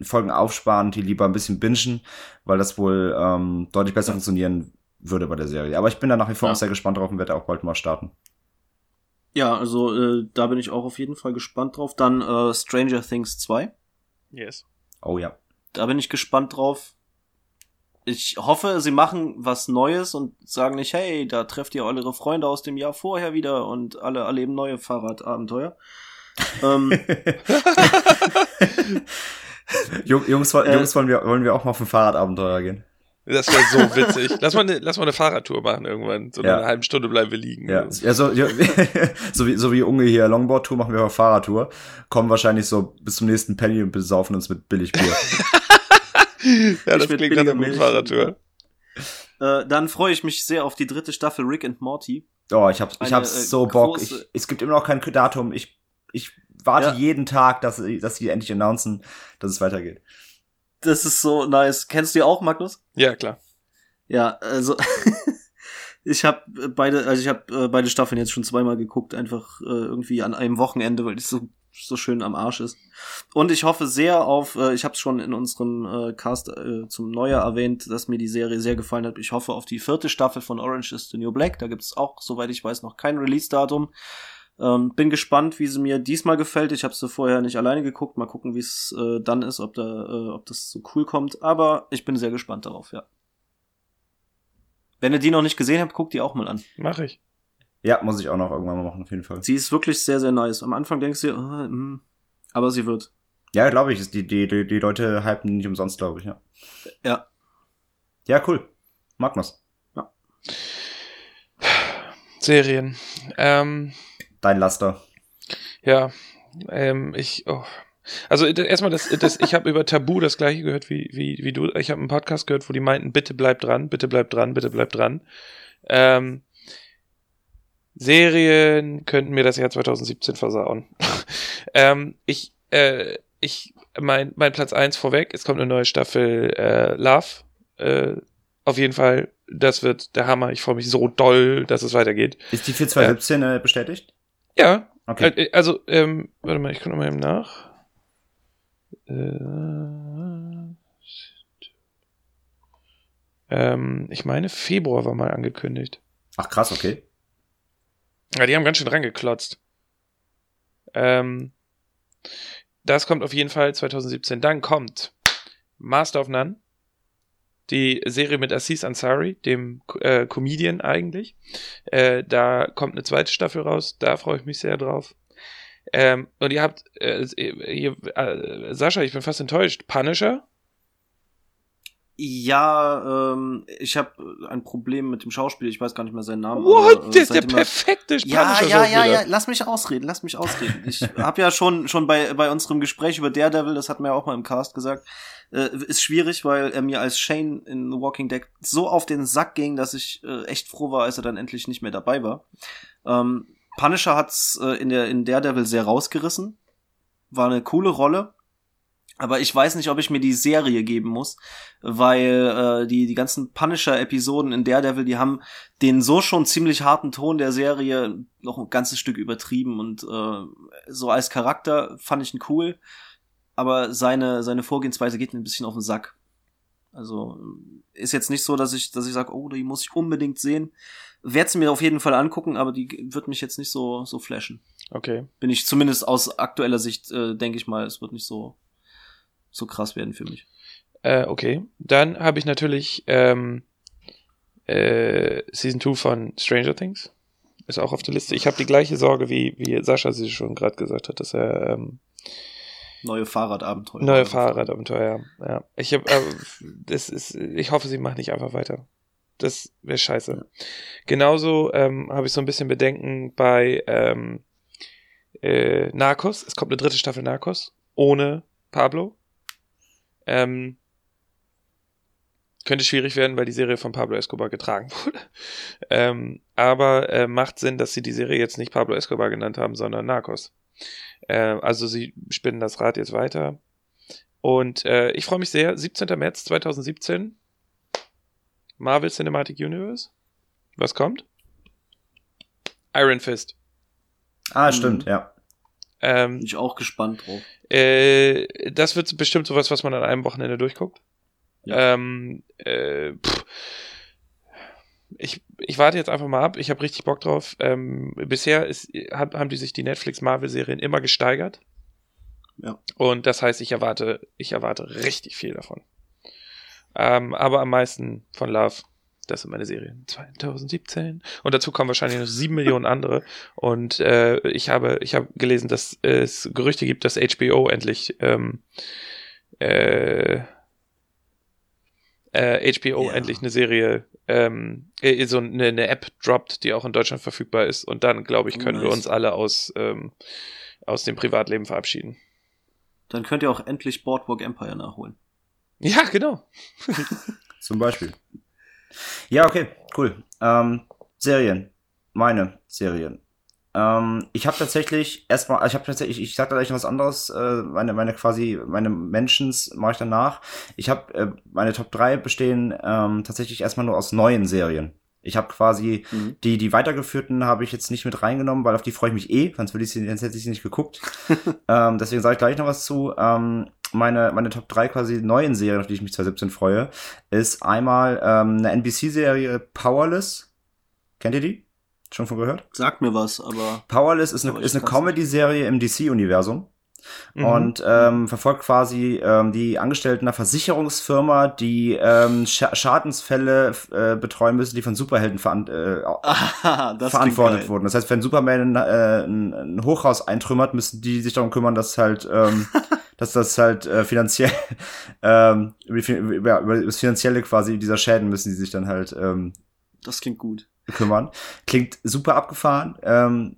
Folgen aufsparen die lieber ein bisschen bingen, weil das wohl ähm, deutlich besser ja. funktionieren würde bei der Serie. Aber ich bin da nach wie vor ja. auch sehr gespannt drauf und werde auch bald mal starten. Ja, also äh, da bin ich auch auf jeden Fall gespannt drauf. Dann äh, Stranger Things 2. Yes. Oh ja. Da bin ich gespannt drauf. Ich hoffe, sie machen was Neues und sagen nicht, hey, da trefft ihr eure Freunde aus dem Jahr vorher wieder und alle erleben neue Fahrradabenteuer. ähm. Jungs, äh, Jungs wollen, wir, wollen wir auch mal auf ein Fahrradabenteuer gehen? Das wäre so witzig. Lass mal, eine, lass mal eine Fahrradtour machen irgendwann. So ja. eine halbe Stunde bleiben wir liegen. Ja, ja so, ja, so wie, so wie Unge hier Longboard-Tour machen wir eine Fahrradtour. Kommen wahrscheinlich so bis zum nächsten Penny und besaufen uns mit Billigbier. ja, das klingt nach einer Fahrradtour. Äh, dann freue ich mich sehr auf die dritte Staffel Rick and Morty. Oh, ich hab, ich hab äh, so Bock. Ich, es gibt immer noch kein Datum. Ich, ich warte ja. jeden Tag, dass, dass sie endlich announcen, dass es weitergeht. Das ist so nice. Kennst du die auch, Magnus? Ja, klar. Ja, also ich habe beide, also ich habe äh, beide Staffeln jetzt schon zweimal geguckt, einfach äh, irgendwie an einem Wochenende, weil es so so schön am Arsch ist. Und ich hoffe sehr auf, äh, ich habe es schon in unserem äh, Cast äh, zum Neujahr erwähnt, dass mir die Serie sehr gefallen hat. Ich hoffe auf die vierte Staffel von Orange is the New Black. Da gibt es auch, soweit ich weiß, noch kein Release-Datum. Ähm, bin gespannt, wie sie mir diesmal gefällt. Ich habe sie vorher nicht alleine geguckt. Mal gucken, wie es äh, dann ist, ob, da, äh, ob das so cool kommt. Aber ich bin sehr gespannt darauf, ja. Wenn ihr die noch nicht gesehen habt, guckt die auch mal an. Mach ich. Ja, muss ich auch noch irgendwann mal machen, auf jeden Fall. Sie ist wirklich sehr, sehr nice. Am Anfang denkst du, oh, mm, aber sie wird. Ja, glaube ich. Die, die, die, die Leute hypen nicht umsonst, glaube ich, ja. Ja. Ja, cool. Magnus. Ja. Serien. Ähm, dein Laster. Ja, ähm, ich, oh. Also erstmal, das, das, ich habe über Tabu das gleiche gehört wie, wie, wie du. Ich habe einen Podcast gehört, wo die meinten, bitte bleib dran, bitte bleib dran, bitte bleib dran. Ähm, Serien könnten mir das Jahr 2017 versauen. ähm, ich, äh, ich, mein, mein Platz eins vorweg, es kommt eine neue Staffel äh, Love. Äh, auf jeden Fall, das wird der Hammer. Ich freue mich so doll, dass es weitergeht. Ist die für 2017 äh, bestätigt? Ja. Okay. Äh, also, ähm, warte mal, ich komme mal eben nach. Äh, ähm, ich meine, Februar war mal angekündigt. Ach krass, okay. Ja, die haben ganz schön reingeklotzt. Ähm, das kommt auf jeden Fall 2017. Dann kommt Master of None die Serie mit Aziz Ansari, dem äh, Comedian eigentlich. Äh, da kommt eine zweite Staffel raus, da freue ich mich sehr drauf. Ähm, und ihr habt, äh, ihr, äh, Sascha, ich bin fast enttäuscht. Punisher? Ja, ähm, ich habe ein Problem mit dem Schauspieler, ich weiß gar nicht mehr seinen Namen. What? Aber, äh, der ist der perfekte Ja, ja, ja, ja, lass mich ausreden, lass mich ausreden. Ich habe ja schon schon bei bei unserem Gespräch über Daredevil, das hatten wir ja auch mal im Cast gesagt, äh, ist schwierig, weil er mir als Shane in The Walking Dead so auf den Sack ging, dass ich äh, echt froh war, als er dann endlich nicht mehr dabei war. Ähm, Punisher hat's äh, in der in Daredevil sehr rausgerissen. War eine coole Rolle. Aber ich weiß nicht, ob ich mir die Serie geben muss, weil äh, die, die ganzen Punisher-Episoden in Daredevil, die haben den so schon ziemlich harten Ton der Serie noch ein ganzes Stück übertrieben und äh, so als Charakter fand ich ihn cool aber seine, seine Vorgehensweise geht mir ein bisschen auf den Sack. Also ist jetzt nicht so, dass ich, dass ich sage, oh, die muss ich unbedingt sehen. Werde sie mir auf jeden Fall angucken, aber die wird mich jetzt nicht so so flashen. Okay. Bin ich zumindest aus aktueller Sicht, äh, denke ich mal, es wird nicht so so krass werden für mich. Äh, okay. Dann habe ich natürlich ähm, äh, Season 2 von Stranger Things. Ist auch auf der Liste. Ich habe die gleiche Sorge, wie, wie Sascha sie schon gerade gesagt hat, dass er ähm, neue Fahrradabenteuer. Neue Fahrradabenteuer, ja. Ich hab, äh, das ist, ich hoffe, sie macht nicht einfach weiter. Das wäre scheiße. Ja. Genauso ähm, habe ich so ein bisschen Bedenken bei ähm, äh, Narcos. Es kommt eine dritte Staffel Narcos ohne Pablo. Ähm, könnte schwierig werden, weil die Serie von Pablo Escobar getragen wurde. Ähm, aber äh, macht Sinn, dass sie die Serie jetzt nicht Pablo Escobar genannt haben, sondern Narcos. Äh, also sie spinnen das Rad jetzt weiter. Und äh, ich freue mich sehr. 17. März 2017. Marvel Cinematic Universe. Was kommt? Iron Fist. Ah, stimmt, mhm. ja. Ähm, Bin ich auch gespannt drauf. Äh, das wird bestimmt sowas, was man an einem Wochenende durchguckt. Ja. Ähm, äh, ich, ich warte jetzt einfach mal ab. Ich habe richtig Bock drauf. Ähm, bisher ist, hab, haben die sich die Netflix-Marvel-Serien immer gesteigert. Ja. Und das heißt, ich erwarte, ich erwarte richtig viel davon. Ähm, aber am meisten von Love. Das sind meine Serien. 2017. Und dazu kommen wahrscheinlich noch sieben Millionen andere. Und äh, ich habe, ich habe gelesen, dass es Gerüchte gibt, dass HBO endlich ähm, äh, äh, HBO ja. endlich eine Serie, ähm, äh, so eine, eine, App droppt, die auch in Deutschland verfügbar ist. Und dann, glaube ich, können nice. wir uns alle aus, ähm, aus dem Privatleben verabschieden. Dann könnt ihr auch endlich Boardwalk Empire nachholen. Ja, genau. Zum Beispiel. Ja, okay, cool. Ähm, Serien. Meine Serien. Ähm, ich habe tatsächlich erstmal, ich habe tatsächlich, ich sag da gleich noch was anderes, äh, meine, meine quasi, meine Mentions mache ich danach. Ich habe, äh, meine Top 3 bestehen ähm, tatsächlich erstmal nur aus neuen Serien. Ich habe quasi mhm. die, die weitergeführten habe ich jetzt nicht mit reingenommen, weil auf die freue ich mich eh, sonst würde ich sie, sonst hätte ich sie nicht geguckt. ähm, deswegen sage ich gleich noch was zu. Ähm, meine, meine Top 3 quasi neuen Serien, auf die ich mich 2017 freue, ist einmal ähm, eine NBC-Serie Powerless. Kennt ihr die? Schon von gehört? Sagt mir was, aber. Powerless ist eine, ist eine Comedy-Serie im DC-Universum. Mhm. Und ähm, verfolgt quasi ähm, die Angestellten einer Versicherungsfirma, die ähm, Sch Schadensfälle äh, betreuen müssen, die von Superhelden veran äh, ah, verantwortet wurden. Das heißt, wenn Superman äh, ein, ein Hochhaus eintrümmert, müssen die sich darum kümmern, dass halt ähm, dass das halt äh, finanziell ähm, über, über, über das Finanzielle quasi dieser Schäden müssen die sich dann halt ähm, das klingt gut kümmern. Klingt super abgefahren, ähm,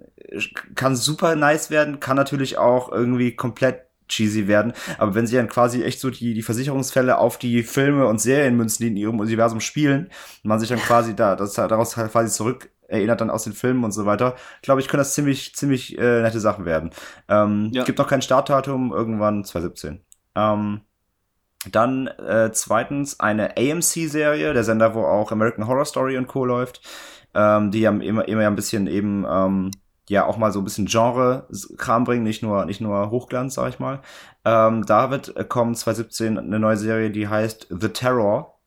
kann super nice werden, kann natürlich auch irgendwie komplett cheesy werden. Aber wenn sie dann quasi echt so die, die Versicherungsfälle auf die Filme und Serien münzen, die in ihrem Universum spielen, man sich dann quasi da, das daraus quasi zurück erinnert dann aus den Filmen und so weiter, glaube ich, können das ziemlich, ziemlich äh, nette Sachen werden. Ähm, ja. Gibt noch kein Startdatum, irgendwann 2017. Ähm, dann äh, zweitens eine AMC-Serie, der Sender, wo auch American Horror Story und Co. läuft, ähm, die ja immer, immer ein bisschen eben ähm, ja auch mal so ein bisschen Genre-Kram bringen, nicht nur, nicht nur Hochglanz, sag ich mal. Ähm, da wird äh, kommen 2017 eine neue Serie, die heißt The Terror.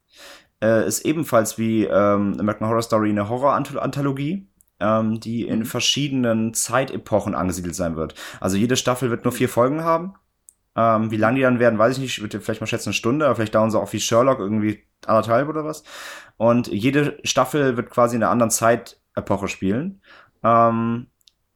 Äh, ist ebenfalls wie ähm, American Horror Story eine Horror-Anthologie, ähm, die in mhm. verschiedenen Zeitepochen angesiedelt sein wird. Also jede Staffel wird nur vier Folgen haben ähm, wie lang die dann werden, weiß ich nicht. Ich würde vielleicht mal schätzen eine Stunde, aber vielleicht dauern sie auch wie Sherlock irgendwie anderthalb oder was. Und jede Staffel wird quasi in einer anderen Zeitepoche spielen. Ähm,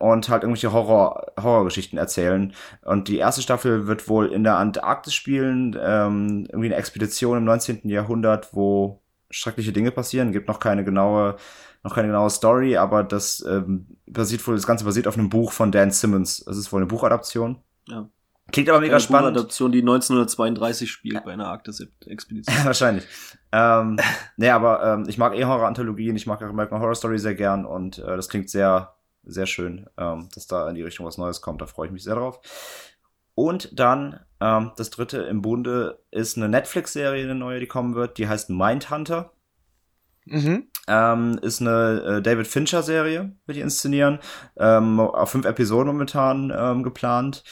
und halt irgendwelche Horror, Horrorgeschichten erzählen. Und die erste Staffel wird wohl in der Antarktis spielen, ähm, irgendwie eine Expedition im 19. Jahrhundert, wo schreckliche Dinge passieren. Gibt noch keine genaue, noch keine genaue Story, aber das ähm, basiert wohl, das Ganze basiert auf einem Buch von Dan Simmons. Das ist wohl eine Buchadaption. Ja. Klingt aber mega Eine spannend. Adaption, die 1932 spielt bei einer Arktis-Expedition. Wahrscheinlich. ähm, nee, aber ähm, ich mag eh Horror-Anthologien, ich mag American Horror Story sehr gern und äh, das klingt sehr, sehr schön, ähm, dass da in die Richtung was Neues kommt. Da freue ich mich sehr drauf. Und dann ähm, das dritte im Bunde ist eine Netflix-Serie, eine neue, die kommen wird, die heißt Mindhunter. Mhm. Ähm, ist eine äh, David Fincher-Serie, wird die inszenieren. Ähm, auf fünf Episoden momentan ähm, geplant.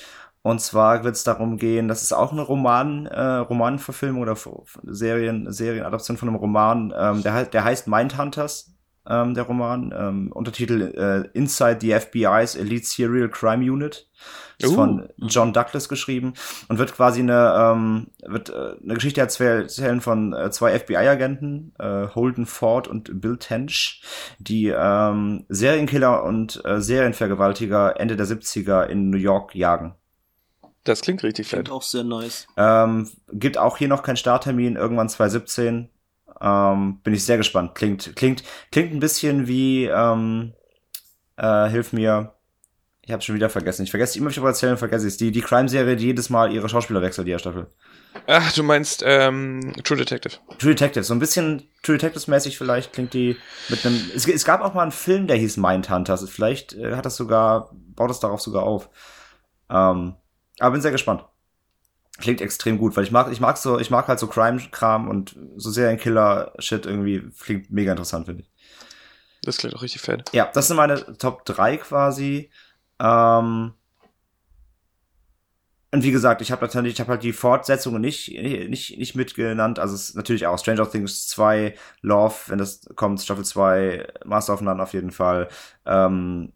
Und zwar wird es darum gehen, das ist auch eine Roman, äh, Romanverfilmung oder Serien, Serienadaption von einem Roman. Ähm, der, der heißt Mindhunters, ähm, der Roman. Ähm, Untertitel äh, Inside the FBI's Elite Serial Crime Unit. Ist uh. von John Douglas geschrieben und wird quasi eine, ähm, wird äh, eine Geschichte erzählen von äh, zwei FBI-Agenten, äh, Holden Ford und Bill Tench, die ähm, Serienkiller und äh, Serienvergewaltiger Ende der 70er in New York jagen. Das klingt richtig fett. Klingt auch sehr nice. Ähm, gibt auch hier noch keinen Starttermin, irgendwann 2017. Ähm, bin ich sehr gespannt. Klingt, klingt, klingt ein bisschen wie, ähm, äh, hilf mir, ich habe schon wieder vergessen. Ich vergesse immer, wenn ich aber erzählen, vergesse ich es. Die, die Crime-Serie, die jedes Mal ihre Schauspieler wechselt, die Staffel. Ach, du meinst ähm, True Detective. True Detective, so ein bisschen True Detective-mäßig vielleicht klingt die mit einem. Es, es, gab auch mal einen Film, der hieß Mindhunters. Vielleicht äh, hat das sogar, baut das darauf sogar auf. Ähm, aber bin sehr gespannt. Klingt extrem gut, weil ich mag, ich mag so, ich mag halt so Crime-Kram und so Serienkiller-Shit irgendwie klingt mega interessant, finde ich. Das klingt auch richtig fett. Ja, das sind meine Top 3 quasi. Ähm, und wie gesagt, ich habe natürlich, ich habe halt die Fortsetzungen nicht, nicht, nicht mitgenannt. Also es ist natürlich auch Stranger Things 2, Love, wenn das kommt, Staffel 2, Master of None auf jeden Fall. Ähm,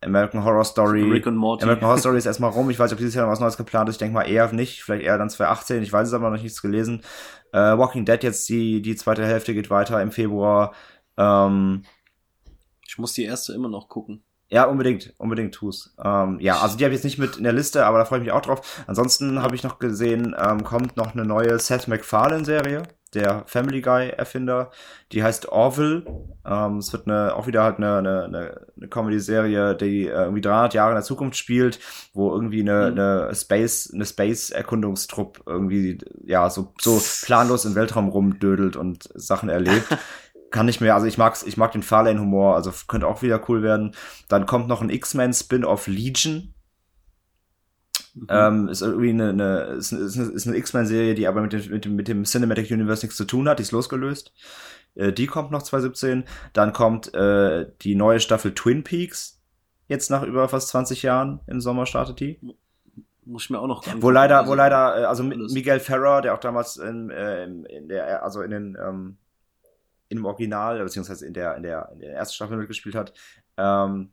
American Horror Story. Rick und Morty. American Horror Story ist erstmal rum. Ich weiß ob dieses Jahr noch was Neues geplant ist. Ich denke mal eher nicht. Vielleicht eher dann 2018. Ich weiß es aber noch nichts gelesen. Äh, Walking Dead jetzt die, die zweite Hälfte geht weiter im Februar. Ähm, ich muss die erste immer noch gucken. Ja, unbedingt, unbedingt tu's. Ähm, ja, also die habe ich jetzt nicht mit in der Liste, aber da freue ich mich auch drauf. Ansonsten habe ich noch gesehen, ähm, kommt noch eine neue Seth MacFarlane-Serie, der Family Guy-Erfinder. Die heißt Orville. Ähm, es wird eine, auch wieder halt eine, eine, eine Comedy-Serie, die äh, irgendwie 300 Jahre in der Zukunft spielt, wo irgendwie eine, mhm. eine Space, eine Space-Erkundungstrupp irgendwie, ja, so, so planlos im Weltraum rumdödelt und Sachen erlebt. kann ich mir, also ich mag's, ich mag den Farlane-Humor, also könnte auch wieder cool werden. Dann kommt noch ein X-Men-Spin-off Legion. Mhm. Ähm, ist irgendwie eine, eine, ist, eine, ist eine X-Men-Serie, die aber mit dem, mit, dem, mit dem Cinematic Universe nichts zu tun hat, die ist losgelöst. Äh, die kommt noch 2017. Dann kommt äh, die neue Staffel Twin Peaks, jetzt nach über fast 20 Jahren im Sommer startet die. Muss ich mir auch noch Wo leider, wo leider, äh, also Miguel Ferrer, der auch damals in, äh, in der, also in den ähm, im Original, beziehungsweise in der, in der, in der ersten Staffel mitgespielt hat, ähm,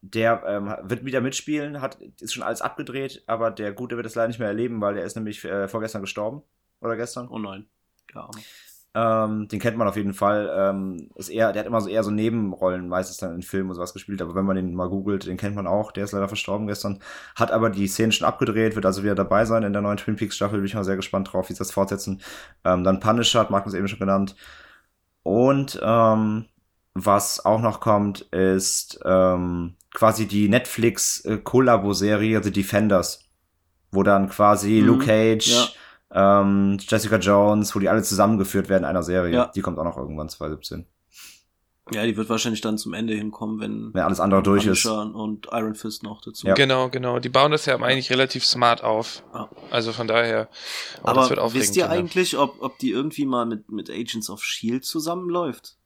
der ähm, wird wieder mitspielen, hat, ist schon alles abgedreht, aber der Gute wird es leider nicht mehr erleben, weil der ist nämlich äh, vorgestern gestorben. Oder gestern? Oh nein. Ja. Ähm, den kennt man auf jeden Fall. Ähm, ist eher, der hat immer so eher so Nebenrollen, meistens dann in Filmen und sowas gespielt, aber wenn man den mal googelt, den kennt man auch. Der ist leider verstorben gestern. Hat aber die Szenen schon abgedreht, wird also wieder dabei sein in der neuen Twin Peaks Staffel. Bin ich mal sehr gespannt drauf, wie sie das fortsetzen. Ähm, dann Punisher, hat Markus eben schon genannt. Und ähm, was auch noch kommt, ist ähm, quasi die Netflix-Kollabo-Serie The Defenders, wo dann quasi mhm, Luke Cage, ja. ähm, Jessica Jones, wo die alle zusammengeführt werden in einer Serie. Ja. Die kommt auch noch irgendwann 2017. Ja, die wird wahrscheinlich dann zum Ende hinkommen, wenn, wenn alles andere durch ist. Und Iron Fist noch dazu. Ja. Genau, genau. Die bauen das ja eigentlich relativ smart auf. Ja. Also von daher. Oh, Aber wisst ihr eigentlich, ob, ob die irgendwie mal mit, mit Agents of Shield zusammenläuft?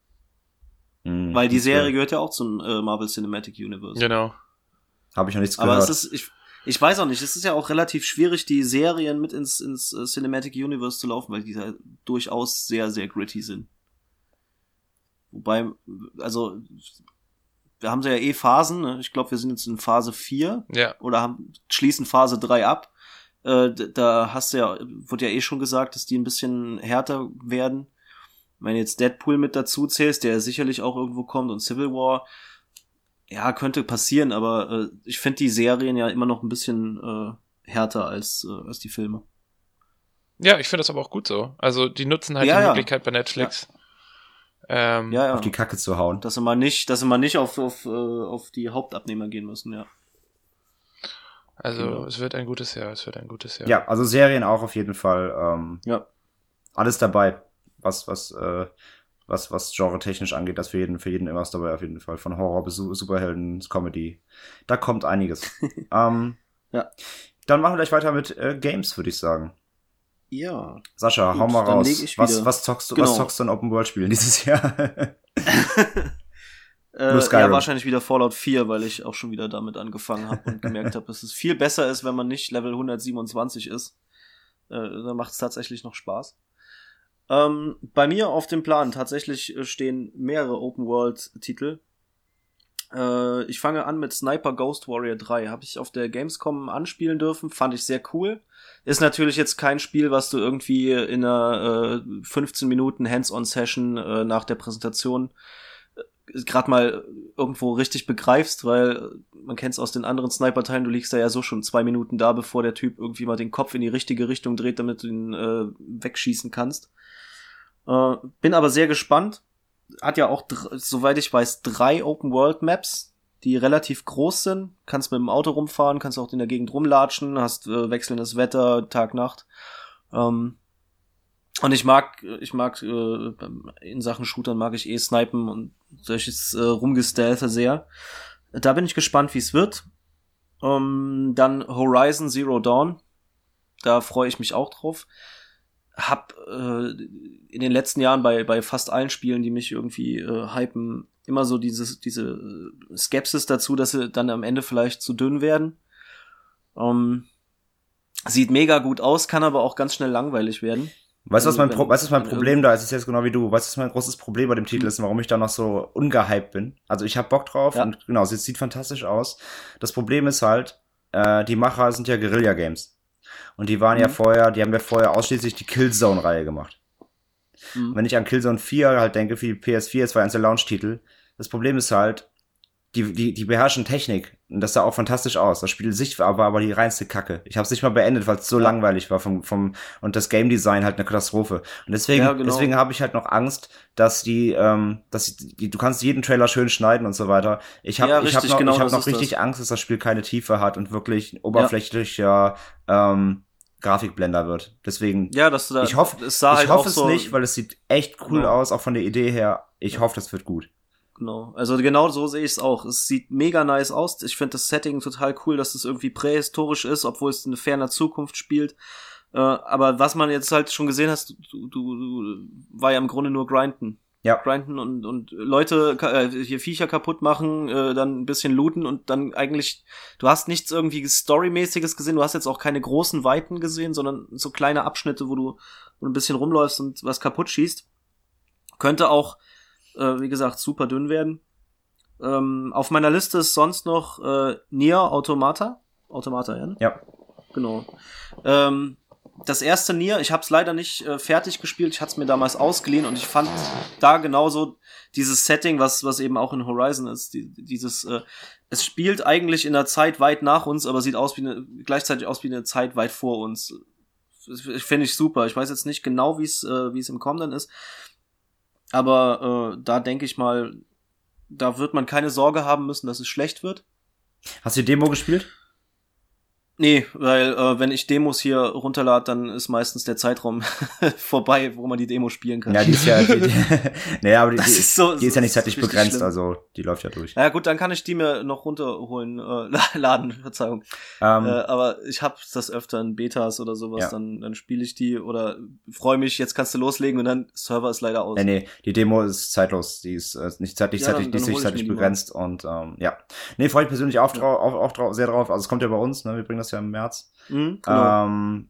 Mhm, Weil die Serie gehört ja auch zum äh, Marvel Cinematic Universe. Genau. Habe ich noch nichts gehört. Aber es ist, ich, ich weiß auch nicht, es ist ja auch relativ schwierig, die Serien mit ins, ins uh, Cinematic Universe zu laufen, weil die da durchaus sehr, sehr gritty sind. Wobei, also, wir haben ja eh Phasen, ne? ich glaube, wir sind jetzt in Phase 4 ja. oder haben, schließen Phase 3 ab. Äh, da hast du ja, wurde ja eh schon gesagt, dass die ein bisschen härter werden. Wenn jetzt Deadpool mit dazu zählst, der sicherlich auch irgendwo kommt und Civil War, ja, könnte passieren, aber äh, ich finde die Serien ja immer noch ein bisschen äh, härter als, äh, als die Filme. Ja, ich finde das aber auch gut so. Also die nutzen halt ja, die ja. Möglichkeit bei Netflix. Ja ähm, ja, ja. auf die Kacke zu hauen. Dass sie mal nicht, dass sie mal nicht auf, auf, äh, auf die Hauptabnehmer gehen müssen, ja. Also genau. es wird ein gutes Jahr, es wird ein gutes Jahr. Ja, also Serien auch auf jeden Fall. Ähm, ja. Alles dabei, was, was, äh, was, was genre-technisch angeht, das für jeden, für jeden immer was dabei auf jeden Fall. Von Horror bis Superhelden, Comedy. Da kommt einiges. ähm, ja. Dann machen wir gleich weiter mit äh, Games, würde ich sagen. Ja. Sascha, Gut, hau mal raus. Was, was zockst du, genau. was zockst du in Open World Spielen dieses Jahr? Äh, ja, wahrscheinlich wieder Fallout 4, weil ich auch schon wieder damit angefangen habe und gemerkt habe, dass es viel besser ist, wenn man nicht Level 127 ist. Äh, dann macht es tatsächlich noch Spaß. Ähm, bei mir auf dem Plan tatsächlich äh, stehen mehrere Open-World-Titel. Äh, ich fange an mit Sniper Ghost Warrior 3. Habe ich auf der Gamescom anspielen dürfen, fand ich sehr cool. Ist natürlich jetzt kein Spiel, was du irgendwie in einer äh, 15 Minuten Hands-on-Session äh, nach der Präsentation äh, gerade mal irgendwo richtig begreifst, weil man kennt es aus den anderen Sniper-Teilen, du liegst da ja so schon zwei Minuten da, bevor der Typ irgendwie mal den Kopf in die richtige Richtung dreht, damit du ihn äh, wegschießen kannst. Äh, bin aber sehr gespannt. Hat ja auch, soweit ich weiß, drei Open-World-Maps, die relativ groß sind. Kannst mit dem Auto rumfahren, kannst auch in der Gegend rumlatschen, hast äh, wechselndes Wetter, Tag, Nacht. Ähm, und ich mag, ich mag äh, in Sachen Shootern mag ich eh Snipen und solches äh, Rumgestelfe sehr. Da bin ich gespannt, wie es wird. Ähm, dann Horizon Zero Dawn. Da freue ich mich auch drauf hab äh, in den letzten Jahren bei, bei fast allen Spielen, die mich irgendwie äh, hypen, immer so dieses, diese Skepsis dazu, dass sie dann am Ende vielleicht zu dünn werden. Ähm, sieht mega gut aus, kann aber auch ganz schnell langweilig werden. Weißt du, was mein, Pro weißt, was mein Problem da ist? Es ist jetzt genau wie du. Weißt du, was mein großes Problem bei dem Titel ist, warum ich da noch so ungehypt bin? Also ich hab Bock drauf ja. und genau, es sieht fantastisch aus. Das Problem ist halt, äh, die Macher sind ja Guerilla-Games. Und die waren mhm. ja vorher, die haben ja vorher ausschließlich die Killzone-Reihe gemacht. Mhm. Wenn ich an Killzone 4 halt denke, für die PS4, es war der Launch-Titel. Das Problem ist halt, die, die, die beherrschen Technik. Und das sah auch fantastisch aus. Das Spiel sich war aber, die reinste Kacke. Ich habe es nicht mal beendet, weil es so ja. langweilig war vom, vom und das Game Design halt eine Katastrophe. Und deswegen, ja, genau. deswegen habe ich halt noch Angst, dass die, ähm, dass die, du kannst jeden Trailer schön schneiden und so weiter. Ich habe, ja, ich habe noch, genau ich hab noch richtig das. Angst, dass das Spiel keine Tiefe hat und wirklich oberflächlicher ähm, Grafikblender wird. Deswegen, ja, dass du da, ich hoffe, ich halt hoffe es so nicht, weil es sieht echt cool genau. aus, auch von der Idee her. Ich hoffe, das wird gut. Genau. Also genau so sehe ich es auch. Es sieht mega nice aus. Ich finde das Setting total cool, dass es irgendwie prähistorisch ist, obwohl es in ferner Zukunft spielt. Äh, aber was man jetzt halt schon gesehen hast, du, du, du war ja im Grunde nur grinden. Ja. Grinden und, und Leute äh, hier Viecher kaputt machen, äh, dann ein bisschen looten und dann eigentlich, du hast nichts irgendwie Storymäßiges gesehen, du hast jetzt auch keine großen Weiten gesehen, sondern so kleine Abschnitte, wo du, wo du ein bisschen rumläufst und was kaputt schießt. Könnte auch äh, wie gesagt, super dünn werden. Ähm, auf meiner Liste ist sonst noch äh, Nier Automata. Automata, ja? Ne? Ja. Genau. Ähm, das erste Nier, ich habe es leider nicht äh, fertig gespielt, ich hatte es mir damals ausgeliehen und ich fand da genauso dieses Setting, was was eben auch in Horizon ist, die, dieses äh, es spielt eigentlich in der Zeit weit nach uns, aber sieht aus wie eine gleichzeitig aus wie eine Zeit weit vor uns. Finde ich super. Ich weiß jetzt nicht genau, wie es äh, wie es im Kommenden ist, aber äh, da denke ich mal, da wird man keine Sorge haben müssen, dass es schlecht wird. Hast du die Demo gespielt? Nee, weil äh, wenn ich Demos hier runterlade, dann ist meistens der Zeitraum vorbei, wo man die Demo spielen kann. Ja, die ist ja, die, die, naja, aber die, die, ist, so, die ist ja nicht zeitlich begrenzt, schlimm. also die läuft ja durch. Ja gut, dann kann ich die mir noch runterholen, äh, laden, Verzeihung. Ähm, äh, aber ich habe das öfter in Betas oder sowas, ja. dann, dann spiele ich die oder freue mich, jetzt kannst du loslegen und dann Server ist leider aus. Nee, nee, die Demo ist zeitlos, die ist äh, nicht zeitlich, ja, zeitlich, dann, dann die ist nicht zeitlich begrenzt und ähm, ja. Nee, freue ich persönlich auch, ja. drauf, auch, auch drauf, sehr drauf, also es kommt ja bei uns, ne, wir bringen das ja im März. Mhm, genau. ähm,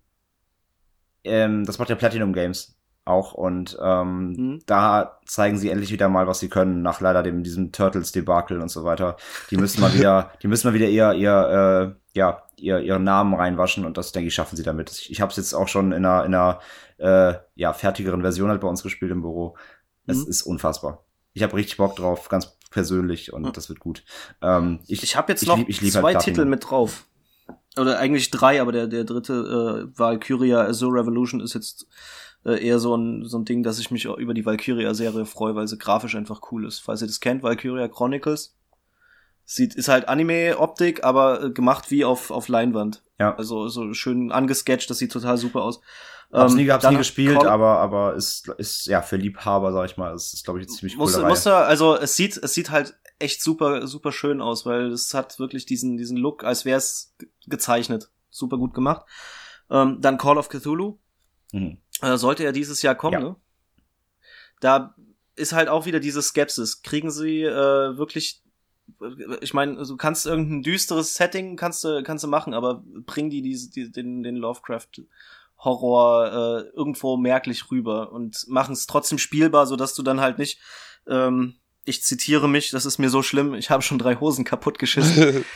ähm, das macht ja Platinum Games auch und ähm, mhm. da zeigen sie endlich wieder mal, was sie können nach leider dem diesem Turtles Debakel und so weiter. Die müssen mal wieder, die müssen mal wieder ihr ihr äh, ja ihr ihren Namen reinwaschen und das denke ich schaffen sie damit. Ich, ich habe es jetzt auch schon in einer in einer äh, ja fertigeren Version halt bei uns gespielt im Büro. Es mhm. ist unfassbar. Ich habe richtig Bock drauf, ganz persönlich und mhm. das wird gut. Ähm, ich ich habe jetzt ich noch lieb, ich lieb halt zwei halt Titel mit drauf oder eigentlich drei, aber der, der dritte äh, Valkyria Azure Revolution ist jetzt äh, eher so ein, so ein Ding, dass ich mich auch über die Valkyria-Serie freue, weil sie grafisch einfach cool ist. Falls ihr das kennt, Valkyria Chronicles. Sieht, ist halt Anime-Optik, aber äh, gemacht wie auf, auf Leinwand. Ja. Also so schön angesketcht, das sieht total super aus. Hab's nie, hab's nie gespielt, Call aber, aber ist, ist, ja, für Liebhaber, sag ich mal, ist, ist glaube ich, ziemlich cool. Musste, musste, also es sieht, es sieht halt echt super, super schön aus, weil es hat wirklich diesen, diesen Look, als wäre es gezeichnet. Super gut gemacht. Ähm, dann Call of Cthulhu. Mhm. Äh, sollte ja dieses Jahr kommen, ja. ne? Da ist halt auch wieder diese Skepsis. Kriegen sie äh, wirklich ich meine, du kannst irgendein düsteres Setting kannst du kannst du machen, aber bring die, diese, die den den Lovecraft Horror äh, irgendwo merklich rüber und machen es trotzdem spielbar, so dass du dann halt nicht ähm, ich zitiere mich, das ist mir so schlimm, ich habe schon drei Hosen kaputt geschissen.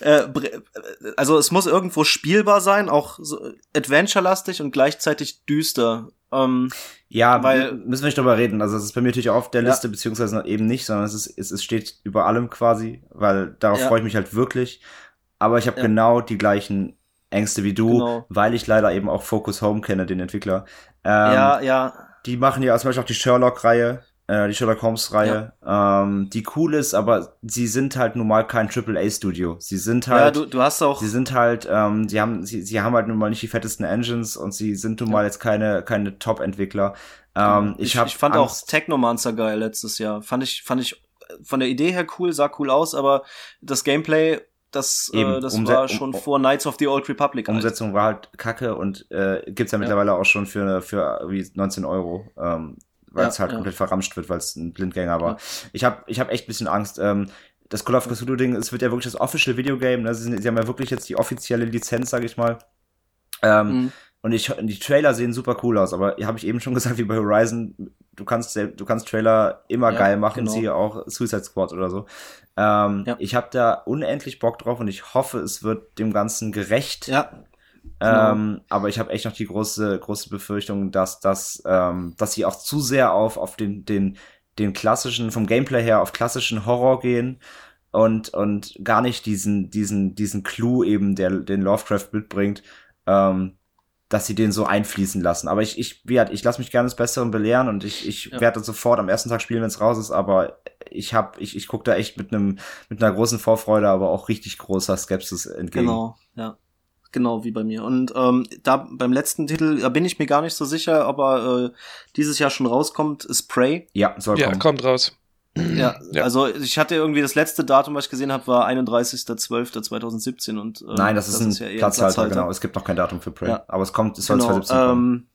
Äh, also es muss irgendwo spielbar sein, auch so adventure-lastig und gleichzeitig düster. Ähm, ja, weil müssen wir nicht drüber reden. Also es ist bei mir natürlich auch auf der Liste, ja. beziehungsweise eben nicht, sondern es, ist, es, es steht über allem quasi, weil darauf ja. freue ich mich halt wirklich. Aber ich habe ja. genau die gleichen Ängste wie du, genau. weil ich leider eben auch Focus Home kenne, den Entwickler. Ähm, ja, ja. Die machen ja zum Beispiel auch die Sherlock-Reihe, äh, die Sherlock Holmes-Reihe, ja. ähm, die cool ist, aber sie sind halt nun mal kein AAA-Studio. Sie sind halt. Ja, du, du hast auch. Sie sind halt, ähm, sie haben, sie, sie haben halt nun mal nicht die fettesten Engines und sie sind nun ja. mal jetzt keine, keine Top-Entwickler. Ähm, ich, ich, hab ich fand Angst. auch Technomancer geil letztes Jahr. Fand ich, fand ich von der Idee her cool, sah cool aus, aber das Gameplay das, äh, Eben, äh, das Umse war schon um, vor Knights of the Old Republic. Umsetzung halt. war halt kacke und äh, gibt's ja mittlerweile auch schon für, für wie 19 Euro. Ähm, weil es halt ja. komplett verramscht wird, weil es ein Blindgänger war. Ja. Ich habe ich hab echt ein bisschen Angst. Ähm, das Call of Cthulhu Ding, es wird ja wirklich das official Videogame. Ne? Sie, sie haben ja wirklich jetzt die offizielle Lizenz, sag ich mal. Ähm, mhm. Und ich, die Trailer sehen super cool aus, aber habe ich eben schon gesagt, wie bei Horizon, du kannst, du kannst Trailer immer ja, geil machen, genau. siehe auch Suicide Squad oder so. Ähm, ja. Ich habe da unendlich Bock drauf und ich hoffe, es wird dem Ganzen gerecht. Ja. Genau. Ähm, aber ich habe echt noch die große, große Befürchtung, dass, dass, ähm, dass sie auch zu sehr auf, auf den, den, den klassischen, vom Gameplay her auf klassischen Horror gehen und, und gar nicht diesen, diesen, diesen Clou eben, der den Lovecraft mitbringt, ähm, dass sie den so einfließen lassen. Aber ich, ich, wie ich lasse mich gerne des Besseren belehren und ich, ich ja. werde sofort am ersten Tag spielen, wenn es raus ist, aber ich hab, ich, ich gucke da echt mit einem, mit einer großen Vorfreude, aber auch richtig großer Skepsis entgegen. Genau, ja. Genau wie bei mir. Und ähm, da beim letzten Titel, da bin ich mir gar nicht so sicher, aber äh, dieses Jahr schon rauskommt, ist Prey. Ja, soll ja, kommen. kommt raus. Ja, ja, also ich hatte irgendwie das letzte Datum, was ich gesehen habe, war 31.12.2017 und äh, Nein, das, das ist ein ist ja Platzhalter, Platzhalter, genau. Es gibt noch kein Datum für Prey, ja. aber es kommt, es soll genau, 2017 kommen. Ähm,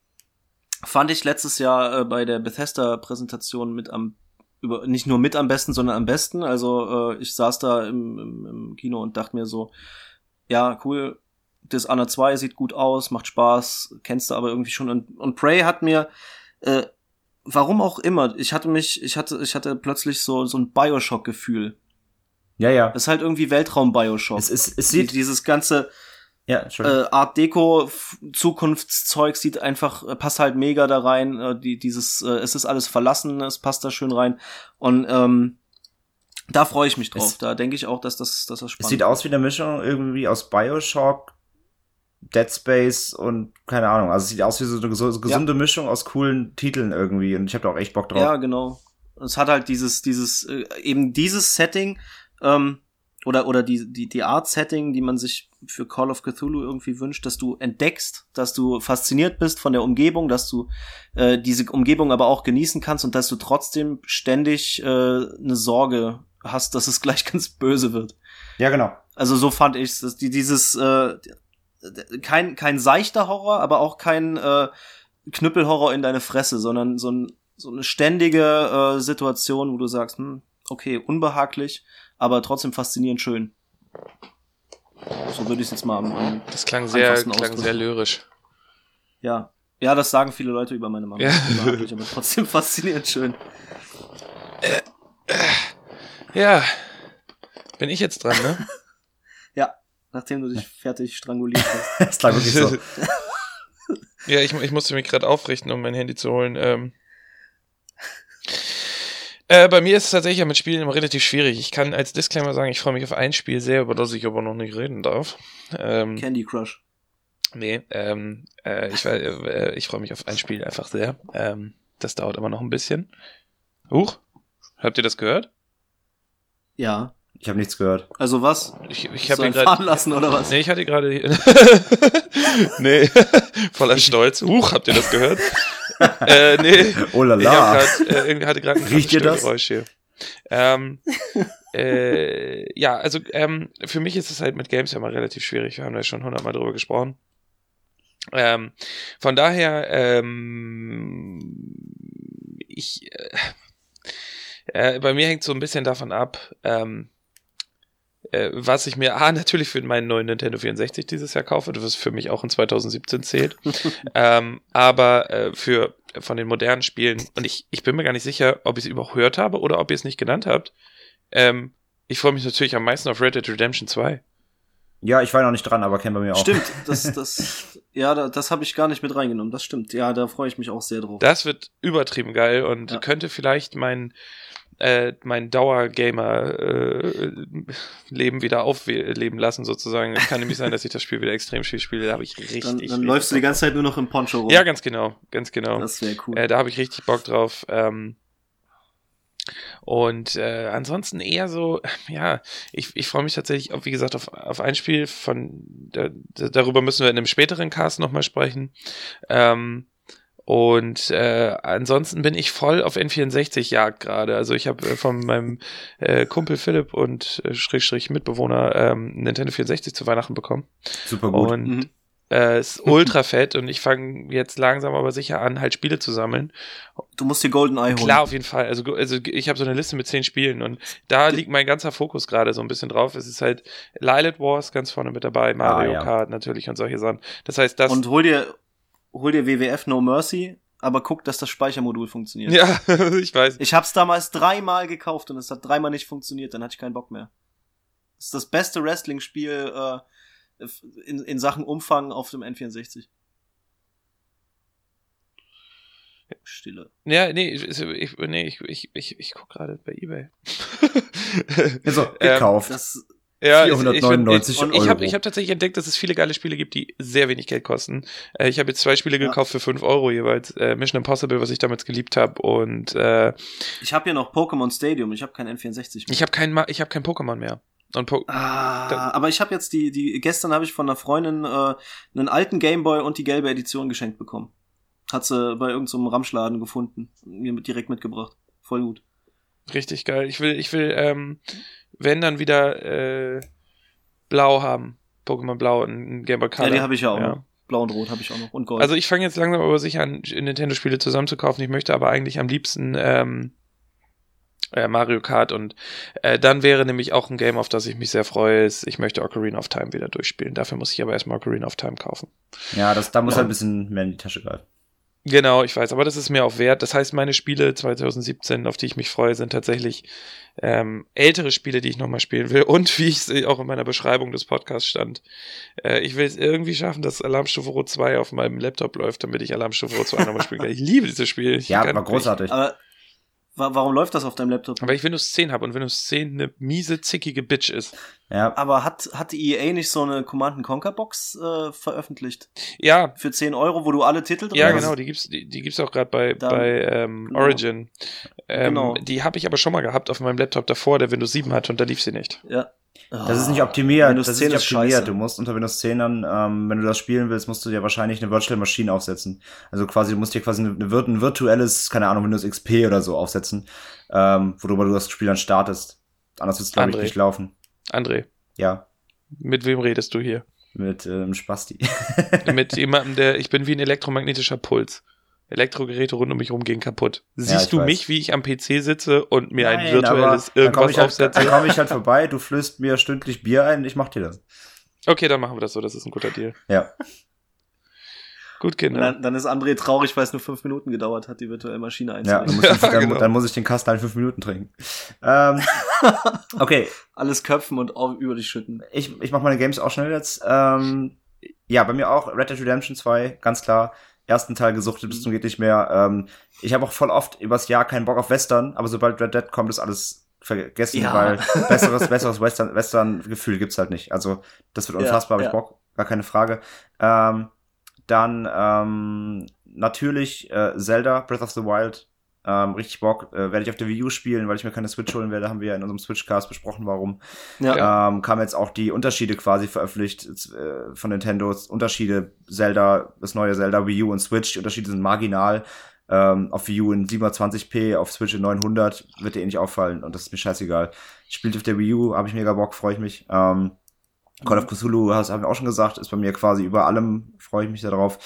fand ich letztes Jahr äh, bei der Bethesda Präsentation mit am über nicht nur mit am besten, sondern am besten. Also äh, ich saß da im, im, im Kino und dachte mir so, ja, cool, Dishonored 2 sieht gut aus, macht Spaß, kennst du aber irgendwie schon. Und, und Prey hat mir, äh, warum auch immer, ich hatte mich, ich hatte, ich hatte plötzlich so, so ein Bioshock-Gefühl. Ja, ja. Das ist halt irgendwie Weltraum-Bioshock. Es, ist, es sieht dieses ganze ja, äh, Art Deco Zukunftszeug sieht einfach äh, passt halt mega da rein. Äh, die dieses äh, es ist alles verlassen, es passt da schön rein und ähm, da freue ich mich drauf. Es, da denke ich auch, dass das, dass das spannend. Es sieht aus wie eine Mischung irgendwie aus Bioshock, Dead Space und keine Ahnung. Also es sieht aus wie so eine gesunde ja. Mischung aus coolen Titeln irgendwie und ich habe da auch echt Bock drauf. Ja, genau. Es hat halt dieses, dieses, äh, eben dieses Setting, ähm, oder, oder die, die, die Art Setting, die man sich für Call of Cthulhu irgendwie wünscht, dass du entdeckst, dass du fasziniert bist von der Umgebung, dass du äh, diese Umgebung aber auch genießen kannst und dass du trotzdem ständig äh, eine Sorge hast, dass es gleich ganz böse wird. Ja, genau. Also so fand dass die dieses äh, kein, kein seichter Horror, aber auch kein äh, Knüppelhorror in deine Fresse, sondern so, ein, so eine ständige äh, Situation, wo du sagst, hm, okay, unbehaglich, aber trotzdem faszinierend schön. So würde ich es jetzt mal am, am Das klang sehr, klang sehr lyrisch. Ja. Ja, das sagen viele Leute über meine Mama. Ja. Aber trotzdem faszinierend schön. Ja. Bin ich jetzt dran, ne? nachdem du dich fertig stranguliert hast. wirklich so. ja, ich, ich musste mich gerade aufrichten, um mein Handy zu holen. Ähm. Äh, bei mir ist es tatsächlich mit Spielen immer relativ schwierig. Ich kann als Disclaimer sagen, ich freue mich auf ein Spiel sehr, über das ich aber noch nicht reden darf. Ähm, Candy Crush. Nee, ähm, äh, ich, äh, ich freue mich auf ein Spiel einfach sehr. Ähm, das dauert immer noch ein bisschen. Huch, habt ihr das gehört? Ja. Ich habe nichts gehört. Also was? Ich, ich habe ihn gerade lassen oder was? Nee, ich hatte gerade Nee, voller Stolz. Huch, habt ihr das gehört? äh, nee. Oh la la. Ich grad, äh, irgendwie hatte gerade ein Riecht ihr das? Geräusch hier. Ähm, äh, ja, also ähm, für mich ist es halt mit Games ja mal relativ schwierig. Wir haben ja schon hundertmal drüber gesprochen. Ähm, von daher, ähm, ich, äh, äh, bei mir hängt so ein bisschen davon ab, ähm, äh, was ich mir A, natürlich für meinen neuen Nintendo 64 dieses Jahr kaufe, was für mich auch in 2017 zählt, ähm, aber äh, für von den modernen Spielen, und ich, ich bin mir gar nicht sicher, ob ich es überhört habe oder ob ihr es nicht genannt habt, ähm, ich freue mich natürlich am meisten auf Red Dead Redemption 2. Ja, ich war noch nicht dran, aber kennen bei mir auch. Stimmt, das, das, ja, das, das habe ich gar nicht mit reingenommen. Das stimmt. Ja, da freue ich mich auch sehr drauf. Das wird übertrieben geil und ja. könnte vielleicht mein äh, mein Dauergamer-Leben äh, wieder aufleben lassen, sozusagen. Es kann nämlich sein, dass ich das Spiel wieder extrem viel spiele. Da habe ich richtig. Dann, dann läufst du die ganze Zeit nur noch im Poncho rum. Ja, ganz genau, ganz genau. Das wäre cool. Äh, da habe ich richtig Bock drauf. Ähm, und äh, ansonsten eher so, ja, ich, ich freue mich tatsächlich, wie gesagt, auf, auf ein Spiel von, da, darüber müssen wir in einem späteren Cast nochmal sprechen. Ähm, und äh, ansonsten bin ich voll auf N64-Jagd gerade. Also ich habe äh, von meinem äh, Kumpel Philipp und äh, Schrägstrich Mitbewohner ähm, Nintendo 64 zu Weihnachten bekommen. Super gut. Und mhm. äh, ist ultra fett und ich fange jetzt langsam aber sicher an, halt Spiele zu sammeln. Du musst dir Golden Eye holen. Klar, auf jeden Fall. Also, also ich habe so eine Liste mit zehn Spielen und da liegt mein ganzer Fokus gerade so ein bisschen drauf. Es ist halt Lilith Wars ganz vorne mit dabei, Mario ah, ja. Kart natürlich und solche Sachen. Das heißt, das. Und hol dir hol dir WWF No Mercy, aber guck, dass das Speichermodul funktioniert. Ja, ich weiß. Ich hab's damals dreimal gekauft und es hat dreimal nicht funktioniert, dann hatte ich keinen Bock mehr. Das ist das beste Wrestling-Spiel äh, in, in Sachen Umfang auf dem N64. Stille. Ja, nee, ich, ich, nee, ich, ich, ich, ich guck gerade bei Ebay. also, gekauft. Ähm, das, ja, 499 ich, ich, ich, ich habe ich hab tatsächlich entdeckt, dass es viele geile Spiele gibt, die sehr wenig Geld kosten. Äh, ich habe jetzt zwei Spiele ja. gekauft für 5 Euro jeweils. Äh, Mission Impossible, was ich damals geliebt habe und äh, Ich habe hier noch Pokémon Stadium, ich habe kein N64 mehr. Ich habe kein, ich hab kein Pokémon mehr. Und po ah, aber ich habe jetzt die, die, gestern habe ich von einer Freundin äh, einen alten Gameboy und die gelbe Edition geschenkt bekommen. Hat sie bei irgendeinem so Ramschladen gefunden. Mir direkt mitgebracht. Voll gut. Richtig geil. Ich will, ich will, ähm, wenn dann wieder äh, Blau haben. Pokémon Blau und Game Boy Color. Ja, die habe ich ja auch ja. noch. Blau und Rot habe ich auch noch. Und Gold. Also ich fange jetzt langsam aber sicher an, Nintendo-Spiele zusammenzukaufen. Ich möchte aber eigentlich am liebsten ähm, äh, Mario Kart und äh, dann wäre nämlich auch ein Game, auf das ich mich sehr freue, ist, ich möchte Ocarina of Time wieder durchspielen. Dafür muss ich aber erstmal Ocarina of Time kaufen. Ja, das, da muss ja. halt ein bisschen mehr in die Tasche greifen. Genau, ich weiß, aber das ist mir auch wert. Das heißt, meine Spiele 2017, auf die ich mich freue, sind tatsächlich ähm, ältere Spiele, die ich nochmal spielen will. Und wie ich es auch in meiner Beschreibung des Podcasts stand, äh, ich will es irgendwie schaffen, dass Alarmstufe Rot 2 auf meinem Laptop läuft, damit ich Alarmstufe Rot 2 nochmal spielen kann. Ich liebe dieses Spiel. Ich ja, war großartig. Aber Warum läuft das auf deinem Laptop? Weil ich Windows 10 habe und Windows 10 eine miese, zickige Bitch ist. Ja. Aber hat, hat die EA nicht so eine Command Conquer Box äh, veröffentlicht? Ja. Für 10 Euro, wo du alle Titel drin ja, hast? Ja, genau, die gibt's, die, die gibt's auch gerade bei, Dann, bei ähm, genau. Origin. Ähm, genau. Die habe ich aber schon mal gehabt auf meinem Laptop davor, der Windows 7 hatte und da lief sie nicht. Ja. Das ist nicht optimiert. Windows das 10 ist nicht optimiert. Ist du musst unter Windows 10 dann, ähm, wenn du das spielen willst, musst du dir wahrscheinlich eine Virtual Machine aufsetzen. Also quasi, du musst dir quasi eine, ein virtuelles, keine Ahnung, Windows XP oder so aufsetzen, ähm, worüber du das Spiel dann startest. Anders wird es, glaube ich, nicht laufen. André. Ja. Mit wem redest du hier? Mit ähm, Spasti. Mit jemandem, der, ich bin wie ein elektromagnetischer Puls. Elektrogeräte rund um mich rum gehen kaputt. Siehst ja, du weiß. mich, wie ich am PC sitze und mir Nein, ein virtuelles irgendwas halt, aufsetze? Dann komme ich halt vorbei, du flößt mir stündlich Bier ein, ich mach dir das. Okay, dann machen wir das so, das ist ein guter Deal. Ja. Gut, Kinder. Dann, dann, ist André traurig, weil es nur fünf Minuten gedauert hat, die virtuelle Maschine einzulegen. Ja, dann muss, ich, dann, genau. dann muss ich den Kasten halt fünf Minuten trinken. Ähm, okay. Alles köpfen und über dich schütten. Ich, ich mach meine Games auch schnell jetzt. Ähm, ja, bei mir auch Red Dead Redemption 2, ganz klar ersten Teil gesuchtet bis zum geht nicht mehr. Ähm, ich habe auch voll oft übers Jahr keinen Bock auf Western, aber sobald Red Dead kommt, ist alles vergessen, ja. weil besseres, besseres Western, Western-Gefühl gibt's halt nicht. Also das wird unfassbar, ja, habe ich Bock, gar keine Frage. Ähm, dann ähm, natürlich äh, Zelda, Breath of the Wild, ähm, richtig Bock. Äh, werde ich auf der Wii U spielen, weil ich mir keine Switch holen werde. Haben wir ja in unserem Switchcast besprochen, warum. Ja. Ähm, kamen jetzt auch die Unterschiede quasi veröffentlicht äh, von Nintendo. Unterschiede Zelda, das neue Zelda, Wii U und Switch. Die Unterschiede sind marginal. Ähm, auf Wii U in 720p, auf Switch in 900 wird dir eh nicht auffallen und das ist mir scheißegal. Ich spiele auf der Wii U, habe ich mega Bock, freue ich mich. Ähm, Call of Cthulhu, hast haben wir auch schon gesagt, ist bei mir quasi über allem, freue ich mich darauf.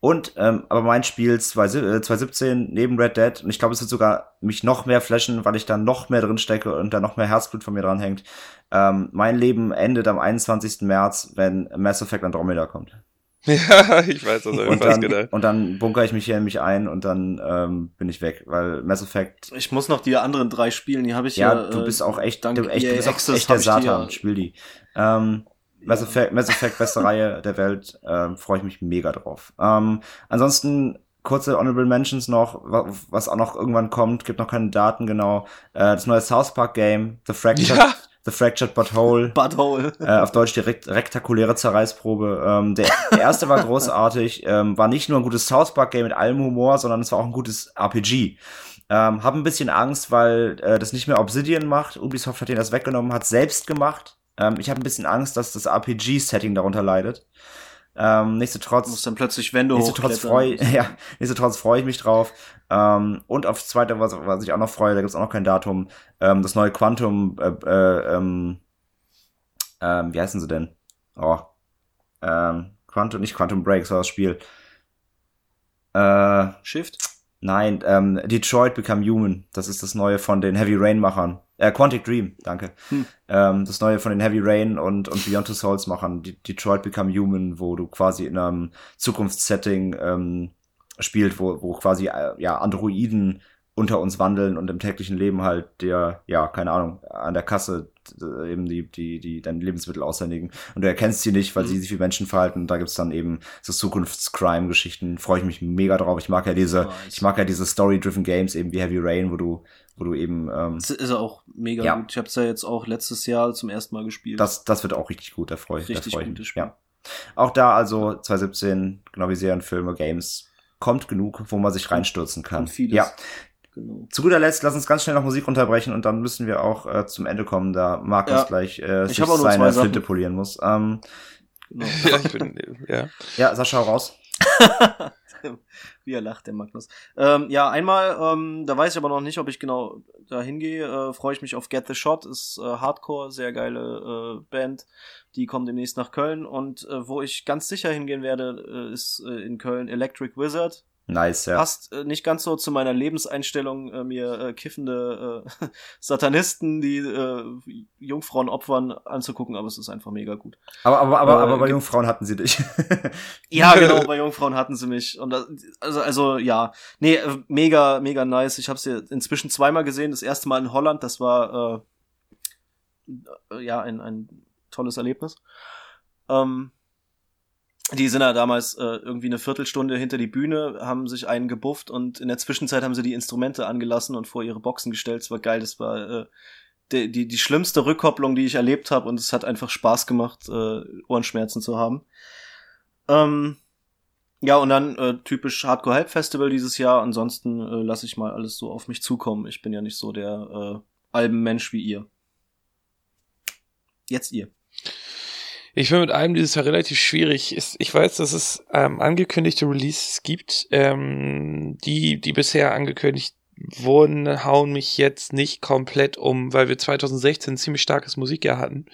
Und, ähm, aber mein Spiel 2017 äh, neben Red Dead, und ich glaube, es wird sogar mich noch mehr flashen, weil ich da noch mehr drin stecke und da noch mehr Herzblut von mir dran hängt. Ähm, mein Leben endet am 21. März, wenn Mass Effect Andromeda kommt. Ja, ich weiß, was und dann, gedacht. Und dann bunkere ich mich hier in mich ein und dann ähm, bin ich weg, weil Mass Effect. Ich muss noch die anderen drei spielen, die habe ich ja. Ja, du bist auch echt, du, echt, du bist auch echt der Satan, spiel die. Ähm, Mass Effect, Mass Effect beste Reihe der Welt, ähm, freue ich mich mega drauf. Ähm, ansonsten kurze Honorable Mentions noch, was auch noch irgendwann kommt, gibt noch keine Daten genau. Äh, das neue South Park Game, The Fractured, ja. The Fractured Butthole. Butthole. Äh, auf Deutsch die rektakuläre Zerreißprobe. Ähm, der, der erste war großartig, ähm, war nicht nur ein gutes South Park Game mit allem Humor, sondern es war auch ein gutes RPG. Ähm, hab ein bisschen Angst, weil äh, das nicht mehr Obsidian macht. Ubisoft hat den das weggenommen, hat selbst gemacht. Ähm, ich habe ein bisschen Angst, dass das RPG-Setting darunter leidet. Ähm, nichtsdestotrotz. Du musst dann plötzlich Wände nichtsdestotrotz freue ja, nichtsdestotrotz freue ich mich drauf. Ähm, und aufs zweite, was, was ich auch noch freue, da gibt's auch noch kein Datum, ähm, das neue Quantum, äh, äh, ähm, ähm, wie heißen sie denn? Oh, ähm, Quantum, nicht Quantum Break, so das Spiel. Äh, Shift? Nein, ähm, Detroit Become Human. Das ist das neue von den Heavy Rain Machern. Äh, Quantic Dream, danke. Hm. Ähm, das neue von den Heavy Rain und, und Beyond Two Souls Machern. Detroit Become Human, wo du quasi in einem Zukunftssetting ähm, spielt, wo, wo quasi äh, ja Androiden unter uns wandeln und im täglichen Leben halt der, ja, keine Ahnung, an der Kasse äh, eben die, die, die deine Lebensmittel aushändigen. Und du erkennst sie nicht, weil mhm. sie sich wie Menschen verhalten. Und da gibt's dann eben so Zukunftscrime-Geschichten. Freue ich mich mega drauf. Ich mag ja diese, oh, ich mag ja diese Story-driven Games, eben wie Heavy Rain, wo du, wo du eben. Ähm, das ist auch mega ja. gut. Ich habe es ja jetzt auch letztes Jahr zum ersten Mal gespielt. Das, das wird auch richtig gut, da freue ich Richtig gutes Spiel. Ja. Auch da also 2017, genau wie Serien, Filme, Games, kommt genug, wo man sich reinstürzen kann. Ja, Genau. Zu guter Letzt, lass uns ganz schnell noch Musik unterbrechen und dann müssen wir auch äh, zum Ende kommen, da Markus ja. gleich äh, sich seine Flinte polieren muss. Ähm, genau. ja, ich bin, ja. ja, Sascha, raus. Wie er lacht, der Magnus. Ähm, ja, einmal, ähm, da weiß ich aber noch nicht, ob ich genau da hingehe. Äh, Freue ich mich auf Get the Shot, ist äh, Hardcore, sehr geile äh, Band. Die kommt demnächst nach Köln. Und äh, wo ich ganz sicher hingehen werde, äh, ist äh, in Köln Electric Wizard. Nice, ja. Passt äh, nicht ganz so zu meiner Lebenseinstellung, äh, mir äh, kiffende äh, Satanisten, die äh, Jungfrauen opfern, anzugucken, aber es ist einfach mega gut. Aber, aber, aber, aber bei Jungfrauen hatten sie dich. ja, genau, bei Jungfrauen hatten sie mich. Und das, also, also ja. Nee, äh, mega, mega nice. Ich habe sie inzwischen zweimal gesehen. Das erste Mal in Holland, das war äh, ja ein, ein tolles Erlebnis. Ähm, die sind ja damals äh, irgendwie eine Viertelstunde hinter die Bühne, haben sich einen gebufft und in der Zwischenzeit haben sie die Instrumente angelassen und vor ihre Boxen gestellt. Das war geil, das war äh, die, die, die schlimmste Rückkopplung, die ich erlebt habe und es hat einfach Spaß gemacht, äh, Ohrenschmerzen zu haben. Ähm, ja, und dann äh, typisch Hardcore Hype Festival dieses Jahr. Ansonsten äh, lasse ich mal alles so auf mich zukommen. Ich bin ja nicht so der äh, Albenmensch wie ihr. Jetzt ihr. Ich finde mit einem dieses Jahr relativ schwierig. Ich weiß, dass es ähm, angekündigte Releases gibt. Ähm, die, die bisher angekündigt wurden, hauen mich jetzt nicht komplett um, weil wir 2016 ein ziemlich starkes Musikjahr hatten.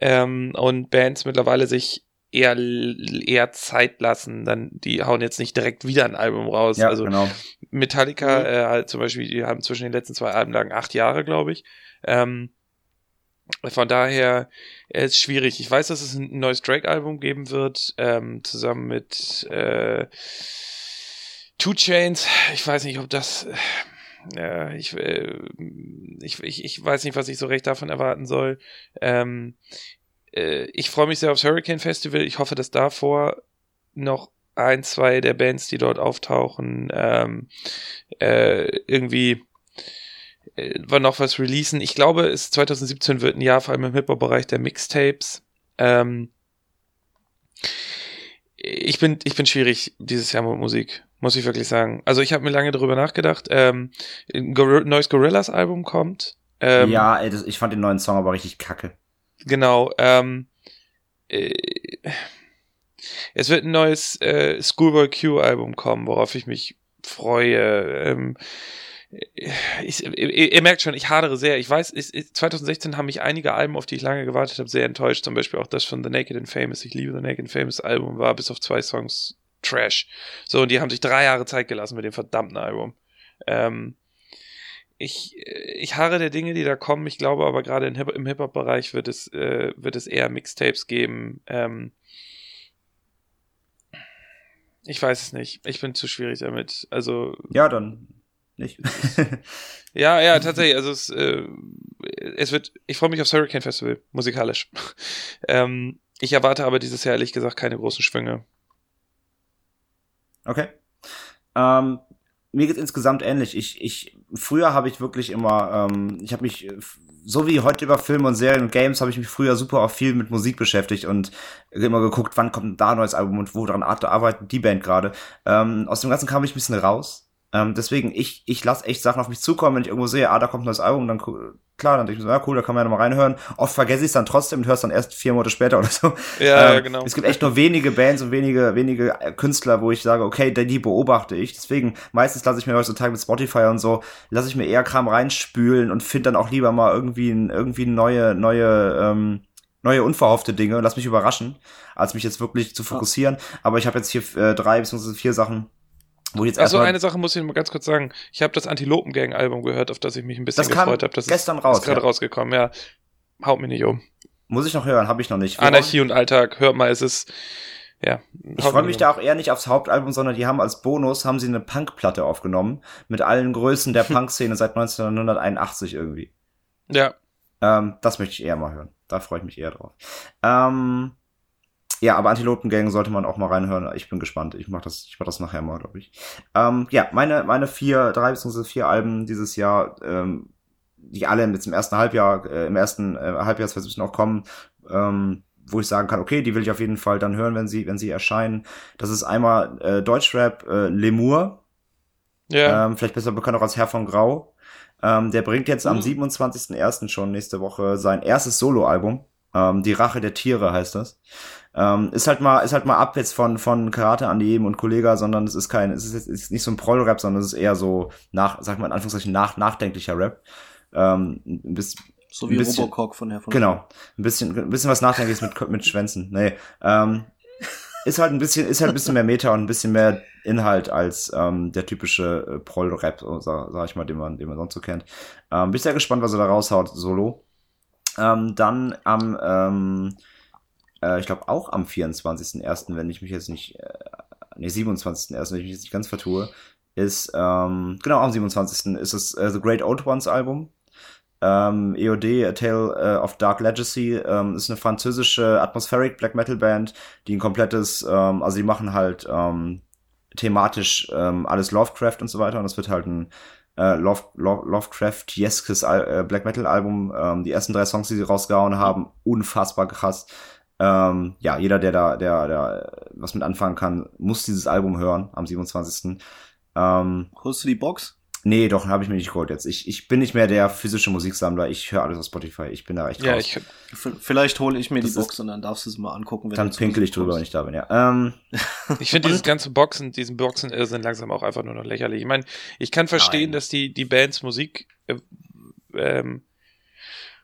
Ähm, und Bands mittlerweile sich eher eher Zeit lassen, dann die hauen jetzt nicht direkt wieder ein Album raus. Ja, also genau. Metallica mhm. äh, halt zum Beispiel, die haben zwischen den letzten zwei Alben lagen acht Jahre, glaube ich. Ähm, von daher äh, ist schwierig. Ich weiß, dass es ein neues Drake-Album geben wird, ähm, zusammen mit äh, Two Chains. Ich weiß nicht, ob das. Äh, ich, äh, ich, ich, ich weiß nicht, was ich so recht davon erwarten soll. Ähm, äh, ich freue mich sehr aufs Hurricane Festival. Ich hoffe, dass davor noch ein, zwei der Bands, die dort auftauchen, ähm, äh, irgendwie äh, war noch was releasen. Ich glaube, es 2017 wird ein Jahr vor allem im Hip-Hop-Bereich der Mixtapes. Ähm, ich bin, ich bin schwierig dieses Jahr mit Musik, muss ich wirklich sagen. Also ich habe mir lange darüber nachgedacht. Ähm, ein Gor neues Gorillas Album kommt. Ähm, ja, ey, das, ich fand den neuen Song aber richtig kacke. Genau. Ähm, äh, es wird ein neues äh, Schoolboy Q Album kommen, worauf ich mich freue. Ähm, ich, ihr, ihr, merkt schon, ich hadere sehr. Ich weiß, ich, 2016 haben mich einige Alben, auf die ich lange gewartet habe, sehr enttäuscht. Zum Beispiel auch das von The Naked and Famous. Ich liebe The Naked and Famous Album, war bis auf zwei Songs Trash. So, und die haben sich drei Jahre Zeit gelassen mit dem verdammten Album. Ähm, ich, ich harre der Dinge, die da kommen. Ich glaube aber gerade im Hip-Hop-Bereich wird es, äh, wird es eher Mixtapes geben. Ähm, ich weiß es nicht. Ich bin zu schwierig damit. Also. Ja, dann nicht. ja, ja, tatsächlich. Also es, äh, es wird. Ich freue mich aufs Hurricane Festival, musikalisch. ähm, ich erwarte aber dieses Jahr ehrlich gesagt keine großen Schwünge. Okay. Ähm, mir geht insgesamt ähnlich. Ich, ich, früher habe ich wirklich immer, ähm, ich habe mich, so wie heute über Filme und Serien und Games, habe ich mich früher super auch viel mit Musik beschäftigt und immer geguckt, wann kommt da ein neues Album und woran arbeitet die Band gerade. Ähm, aus dem Ganzen kam ich ein bisschen raus ähm, deswegen, ich, ich lasse echt Sachen auf mich zukommen, wenn ich irgendwo sehe, ah, da kommt ein neues Album, dann klar, dann denke ich mir so, ja cool, da kann man ja nochmal reinhören. Oft vergesse ich es dann trotzdem und höre es dann erst vier Monate später oder so. Ja, ähm, ja, genau. Es gibt echt nur wenige Bands und wenige, wenige Künstler, wo ich sage, okay, die beobachte ich. Deswegen, meistens lasse ich mir heutzutage mit Spotify und so, lasse ich mir eher Kram reinspülen und finde dann auch lieber mal irgendwie, irgendwie neue, neue, ähm, neue unverhoffte Dinge und lass mich überraschen, als mich jetzt wirklich zu fokussieren. Aber ich habe jetzt hier äh, drei bzw. vier Sachen wo jetzt also eine Sache muss ich mal ganz kurz sagen. Ich habe das Antilopen-Gang-Album gehört, auf das ich mich ein bisschen gefreut habe. Das gestern ist, raus. Ist gerade ja. rausgekommen, ja. Haut mir nicht um. Muss ich noch hören, habe ich noch nicht. Wir Anarchie und Alltag, hört mal, es ist ja. Ich freue mich da auch eher nicht aufs Hauptalbum, sondern die haben als Bonus haben sie eine Punkplatte aufgenommen mit allen Größen der Punk-Szene seit 1981 irgendwie. Ja. Ähm, das möchte ich eher mal hören. Da freue ich mich eher drauf. Ähm, ja, aber Antilopengang sollte man auch mal reinhören. Ich bin gespannt. Ich mach das, ich mach das nachher mal, glaube ich. Ähm, ja, meine, meine vier, drei bzw. vier Alben dieses Jahr, ähm, die alle jetzt im ersten Halbjahr, äh, im ersten äh, Halbjahr 2017 auch kommen, ähm, wo ich sagen kann, okay, die will ich auf jeden Fall dann hören, wenn sie, wenn sie erscheinen. Das ist einmal äh, Deutschrap äh, Lemur. Ja. Ähm, vielleicht besser bekannt auch als Herr von Grau. Ähm, der bringt jetzt mhm. am 27.01. schon nächste Woche sein erstes Soloalbum. Ähm, die Rache der Tiere heißt das. Ähm, ist halt mal, ist halt mal ab jetzt von, von Karate an die und Kollega, sondern es ist kein, es ist, ist nicht so ein Proll-Rap, sondern es ist eher so nach, sag mal in Anführungszeichen, nach, nachdenklicher Rap. Ähm, ein bisschen, so wie bisschen, Robocock von Herr von Genau. Ein bisschen, ein bisschen was Nachdenkliches mit, mit Schwänzen. Nee. Ähm, ist halt ein bisschen, ist halt ein bisschen mehr Meta und ein bisschen mehr Inhalt als ähm, der typische äh, Proll-Rap, sag, sag ich mal, den man, den man sonst so kennt. Ähm, bin ich sehr gespannt, was er da raushaut, solo. Ähm, dann am, ähm, äh, ich glaube auch am 24.01., wenn ich mich jetzt nicht, äh, nee, 27.01., wenn ich mich jetzt nicht ganz vertue, ist, ähm, genau, am 27. ist es äh, The Great Old Ones Album. Ähm, EOD, A Tale uh, of Dark Legacy, ähm, ist eine französische Atmospheric Black Metal Band, die ein komplettes, ähm, also die machen halt ähm, thematisch ähm, alles Lovecraft und so weiter und das wird halt ein äh, Love, Love, Lovecraft-jeskes äh, Black Metal Album. Ähm, die ersten drei Songs, die sie rausgehauen haben, unfassbar krass. Ähm, ja, jeder, der da, der, der was mit anfangen kann, muss dieses Album hören am 27. Ähm, Holst du die Box? Nee, doch, habe ich mir nicht geholt jetzt. Ich, ich bin nicht mehr der physische Musiksammler. Ich höre alles auf Spotify. Ich bin da echt ja, raus. Ich, vielleicht hole ich mir das die Box und dann darfst du es mal angucken. Wenn dann pinkel ich drüber, wenn ich da bin, ja. Ähm. Ich finde dieses ganze Boxen, diesen Boxen äh, sind langsam auch einfach nur noch lächerlich. Ich meine, ich kann verstehen, Nein. dass die, die Bands Musik äh, ähm,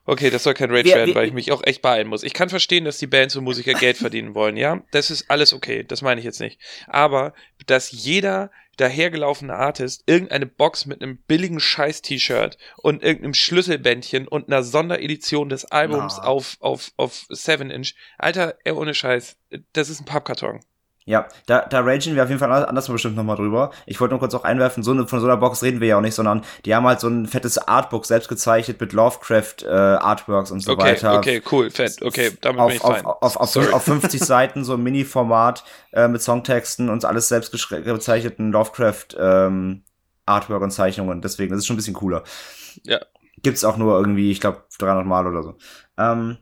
Okay, das soll kein Rage wir, werden, wir, weil ich mich auch echt beeilen muss. Ich kann verstehen, dass die Bands und Musiker Geld verdienen wollen, ja? Das ist alles okay, das meine ich jetzt nicht. Aber, dass jeder dahergelaufene Artist irgendeine Box mit einem billigen Scheiß-T-Shirt und irgendeinem Schlüsselbändchen und einer Sonderedition des Albums no. auf, auf, auf 7-Inch, Alter, ohne Scheiß, das ist ein Pappkarton. Ja, da, da ragen wir auf jeden Fall anders bestimmt nochmal drüber. Ich wollte nur kurz auch einwerfen, so eine, von so einer Box reden wir ja auch nicht, sondern die haben halt so ein fettes Artbook selbst gezeichnet mit Lovecraft äh, Artworks und so okay, weiter. Okay, cool, fett, okay, damit auf, bin ich auf, fein. Auf, auf, auf, auf 50 Seiten, so ein Mini-Format äh, mit Songtexten und alles selbst gezeichneten Lovecraft ähm, Artwork und Zeichnungen. Deswegen, das ist schon ein bisschen cooler. Ja. Gibt's auch nur irgendwie, ich glaube, 300 Mal oder so. Ähm,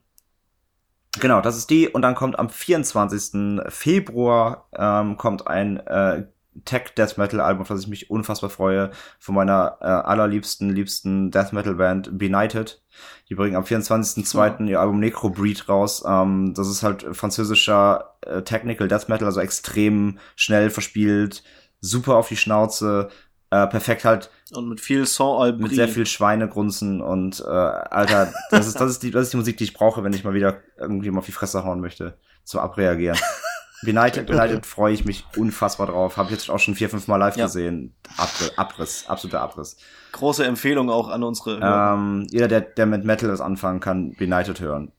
Genau, das ist die. Und dann kommt am 24. Februar ähm, kommt ein äh, Tech Death Metal Album, auf das ich mich unfassbar freue, von meiner äh, allerliebsten, liebsten Death Metal Band Benighted. Die bringen am 24.02. ihr Album Necrobreed raus. Ähm, das ist halt französischer äh, Technical Death Metal, also extrem schnell verspielt, super auf die Schnauze, äh, perfekt halt. Und mit viel Saint Mit sehr viel Schweinegrunzen und äh, Alter, das ist, das ist die, das ist die Musik, die ich brauche, wenn ich mal wieder irgendwie mal auf die Fresse hauen möchte. Zum Abreagieren. Benighted, Benighted freue ich mich unfassbar drauf. Habe ich jetzt auch schon vier, fünf Mal live ja. gesehen. Abriss, Abriss, absoluter Abriss. Große Empfehlung auch an unsere. Ähm, jeder, der, der mit Metal das anfangen kann, Benighted hören.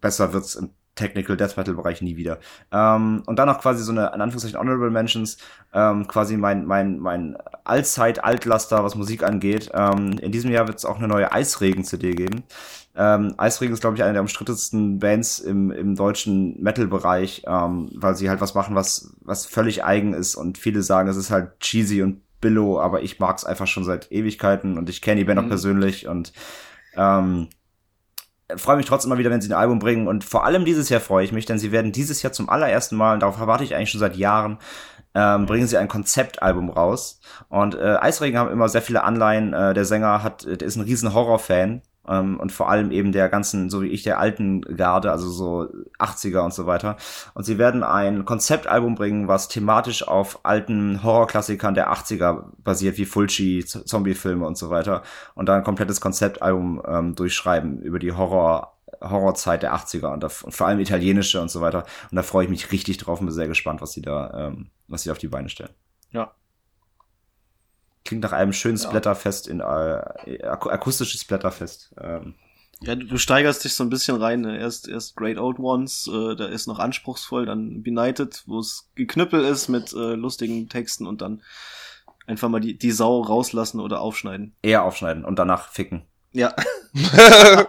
Besser wird's im Technical Death Metal Bereich nie wieder. Ähm, und dann noch quasi so eine, in Anführungszeichen, Honorable Mentions, ähm, quasi mein, mein, mein Allzeit-Altlaster, was Musik angeht. Ähm, in diesem Jahr wird es auch eine neue Eisregen-CD geben. Ähm, Eisregen ist, glaube ich, eine der umstrittensten Bands im, im deutschen Metal-Bereich, ähm, weil sie halt was machen, was, was völlig eigen ist und viele sagen, es ist halt cheesy und billow, aber ich mag es einfach schon seit Ewigkeiten und ich kenne die Band mhm. auch persönlich und ähm, freue mich trotzdem mal wieder, wenn sie ein Album bringen. Und vor allem dieses Jahr freue ich mich, denn sie werden dieses Jahr zum allerersten Mal, und darauf erwarte ich eigentlich schon seit Jahren, ähm, bringen sie ein Konzeptalbum raus. Und äh, Eisregen haben immer sehr viele Anleihen. Äh, der Sänger hat, der ist ein riesen Horrorfan ähm, und vor allem eben der ganzen, so wie ich, der alten Garde, also so 80er und so weiter. Und sie werden ein Konzeptalbum bringen, was thematisch auf alten Horrorklassikern der 80er basiert, wie Fulci, Zombiefilme und so weiter. Und dann ein komplettes Konzeptalbum ähm, durchschreiben über die Horror Horrorzeit der 80er und, da, und, vor allem italienische und so weiter. Und da freue ich mich richtig drauf und bin sehr gespannt, was sie da, ähm, was sie auf die Beine stellen. Ja, Klingt nach einem schönen ja. Splatterfest in äh, akustisches Splatterfest. Ähm. Ja, du, du, steigerst dich so ein bisschen rein. Ne? Erst, erst Great Old Ones, äh, da ist noch anspruchsvoll, dann Benighted, wo es geknüppel ist mit äh, lustigen Texten und dann einfach mal die, die Sau rauslassen oder aufschneiden. Eher aufschneiden und danach ficken. Ja. ja.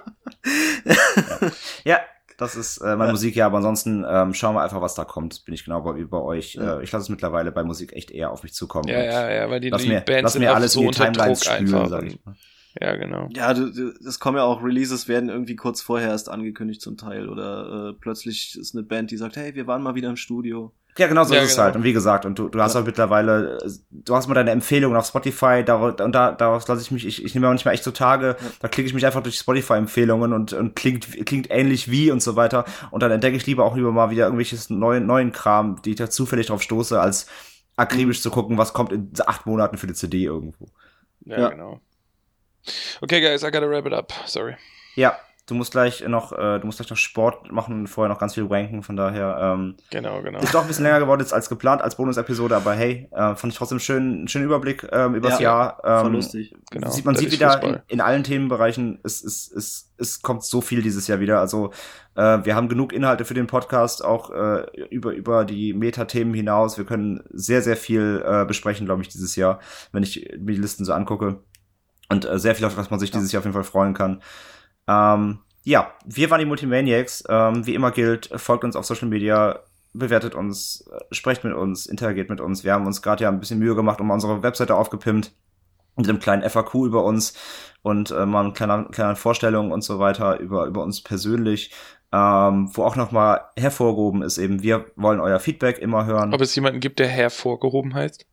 ja, das ist äh, meine ja. Musik, ja, aber ansonsten ähm, schauen wir einfach, was da kommt. Bin ich genau bei, bei euch. Ja. Äh, ich lasse es mittlerweile bei Musik echt eher auf mich zukommen. Ja, ja, ja, weil die, lass die mir, Bands lass mir alles so in die Timelines spülen, sag ich mal. Ja, genau. Ja, du, du, es kommen ja auch Releases, werden irgendwie kurz vorher erst angekündigt zum Teil. Oder äh, plötzlich ist eine Band, die sagt, hey, wir waren mal wieder im Studio. Ja, genau so ja, ist genau. es halt. Und wie gesagt, und du, du hast ja. auch mittlerweile, du hast mal deine Empfehlungen auf Spotify, da, und da, daraus lasse ich mich, ich, ich nehme auch nicht mal echt so Tage, ja. da klicke ich mich einfach durch Spotify-Empfehlungen und, und klingt, klingt ähnlich wie und so weiter. Und dann entdecke ich lieber auch lieber mal wieder irgendwelches neuen, neuen Kram, die ich da zufällig drauf stoße, als akribisch mhm. zu gucken, was kommt in acht Monaten für die CD irgendwo. Ja, ja, genau. Okay, guys, I gotta wrap it up. Sorry. Ja, du musst gleich noch, äh, du musst gleich noch Sport machen und vorher noch ganz viel wanken, von daher, ähm, genau, genau. Ist doch ein bisschen länger geworden jetzt als geplant, als Bonus-Episode, aber hey, äh, fand ich trotzdem schön, einen schönen Überblick ähm, übers ja, Jahr. Ähm, voll lustig. Genau. Sieht, man das sieht wieder in, in, allen Themenbereichen, es, es, es, es kommt so viel dieses Jahr wieder. Also äh, wir haben genug Inhalte für den Podcast, auch äh, über, über die Meta-Themen hinaus. Wir können sehr, sehr viel äh, besprechen, glaube ich, dieses Jahr, wenn ich mir die Listen so angucke. Und äh, sehr viel, auf was man sich ja. dieses Jahr auf jeden Fall freuen kann. Ähm, ja, wir waren die Multimaniacs. Ähm, wie immer gilt, folgt uns auf Social Media, bewertet uns, äh, sprecht mit uns, interagiert mit uns. Wir haben uns gerade ja ein bisschen Mühe gemacht und unsere Webseite aufgepimpt mit einem kleinen FAQ über uns und äh, mal eine kleine, kleine Vorstellung und so weiter über, über uns persönlich. Ähm, wo auch nochmal hervorgehoben ist eben, wir wollen euer Feedback immer hören. Ob es jemanden gibt, der hervorgehoben heißt?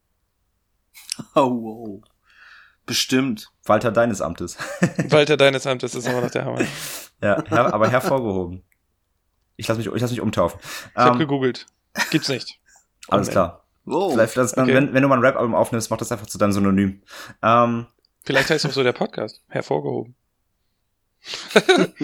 Oh, wow. Bestimmt. Walter deines Amtes. Walter deines Amtes ist immer noch der Hammer. ja, her aber hervorgehoben. Ich lasse mich, ich lass mich umtaufen. Ich ähm, habe gegoogelt. Gibt's nicht. Alles klar. Wow. Vielleicht, das, okay. wenn, wenn du mal ein Rap-Album aufnimmst, mach das einfach zu deinem Synonym. Ähm, Vielleicht heißt auch so der Podcast. Hervorgehoben.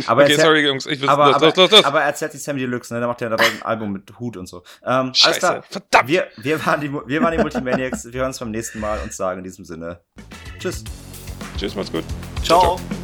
aber okay, sorry, Jungs, ich aber, los, los, los, los. aber erzählt die Sammy Deluxe, ne? Der macht ja da ein Album mit Hut und so. Ähm, Scheiße, alles klar. verdammt! Wir, wir, waren die, wir waren die Multimaniacs. wir hören uns beim nächsten Mal und sagen in diesem Sinne Tschüss. Tschüss, macht's gut. Ciao. ciao. ciao.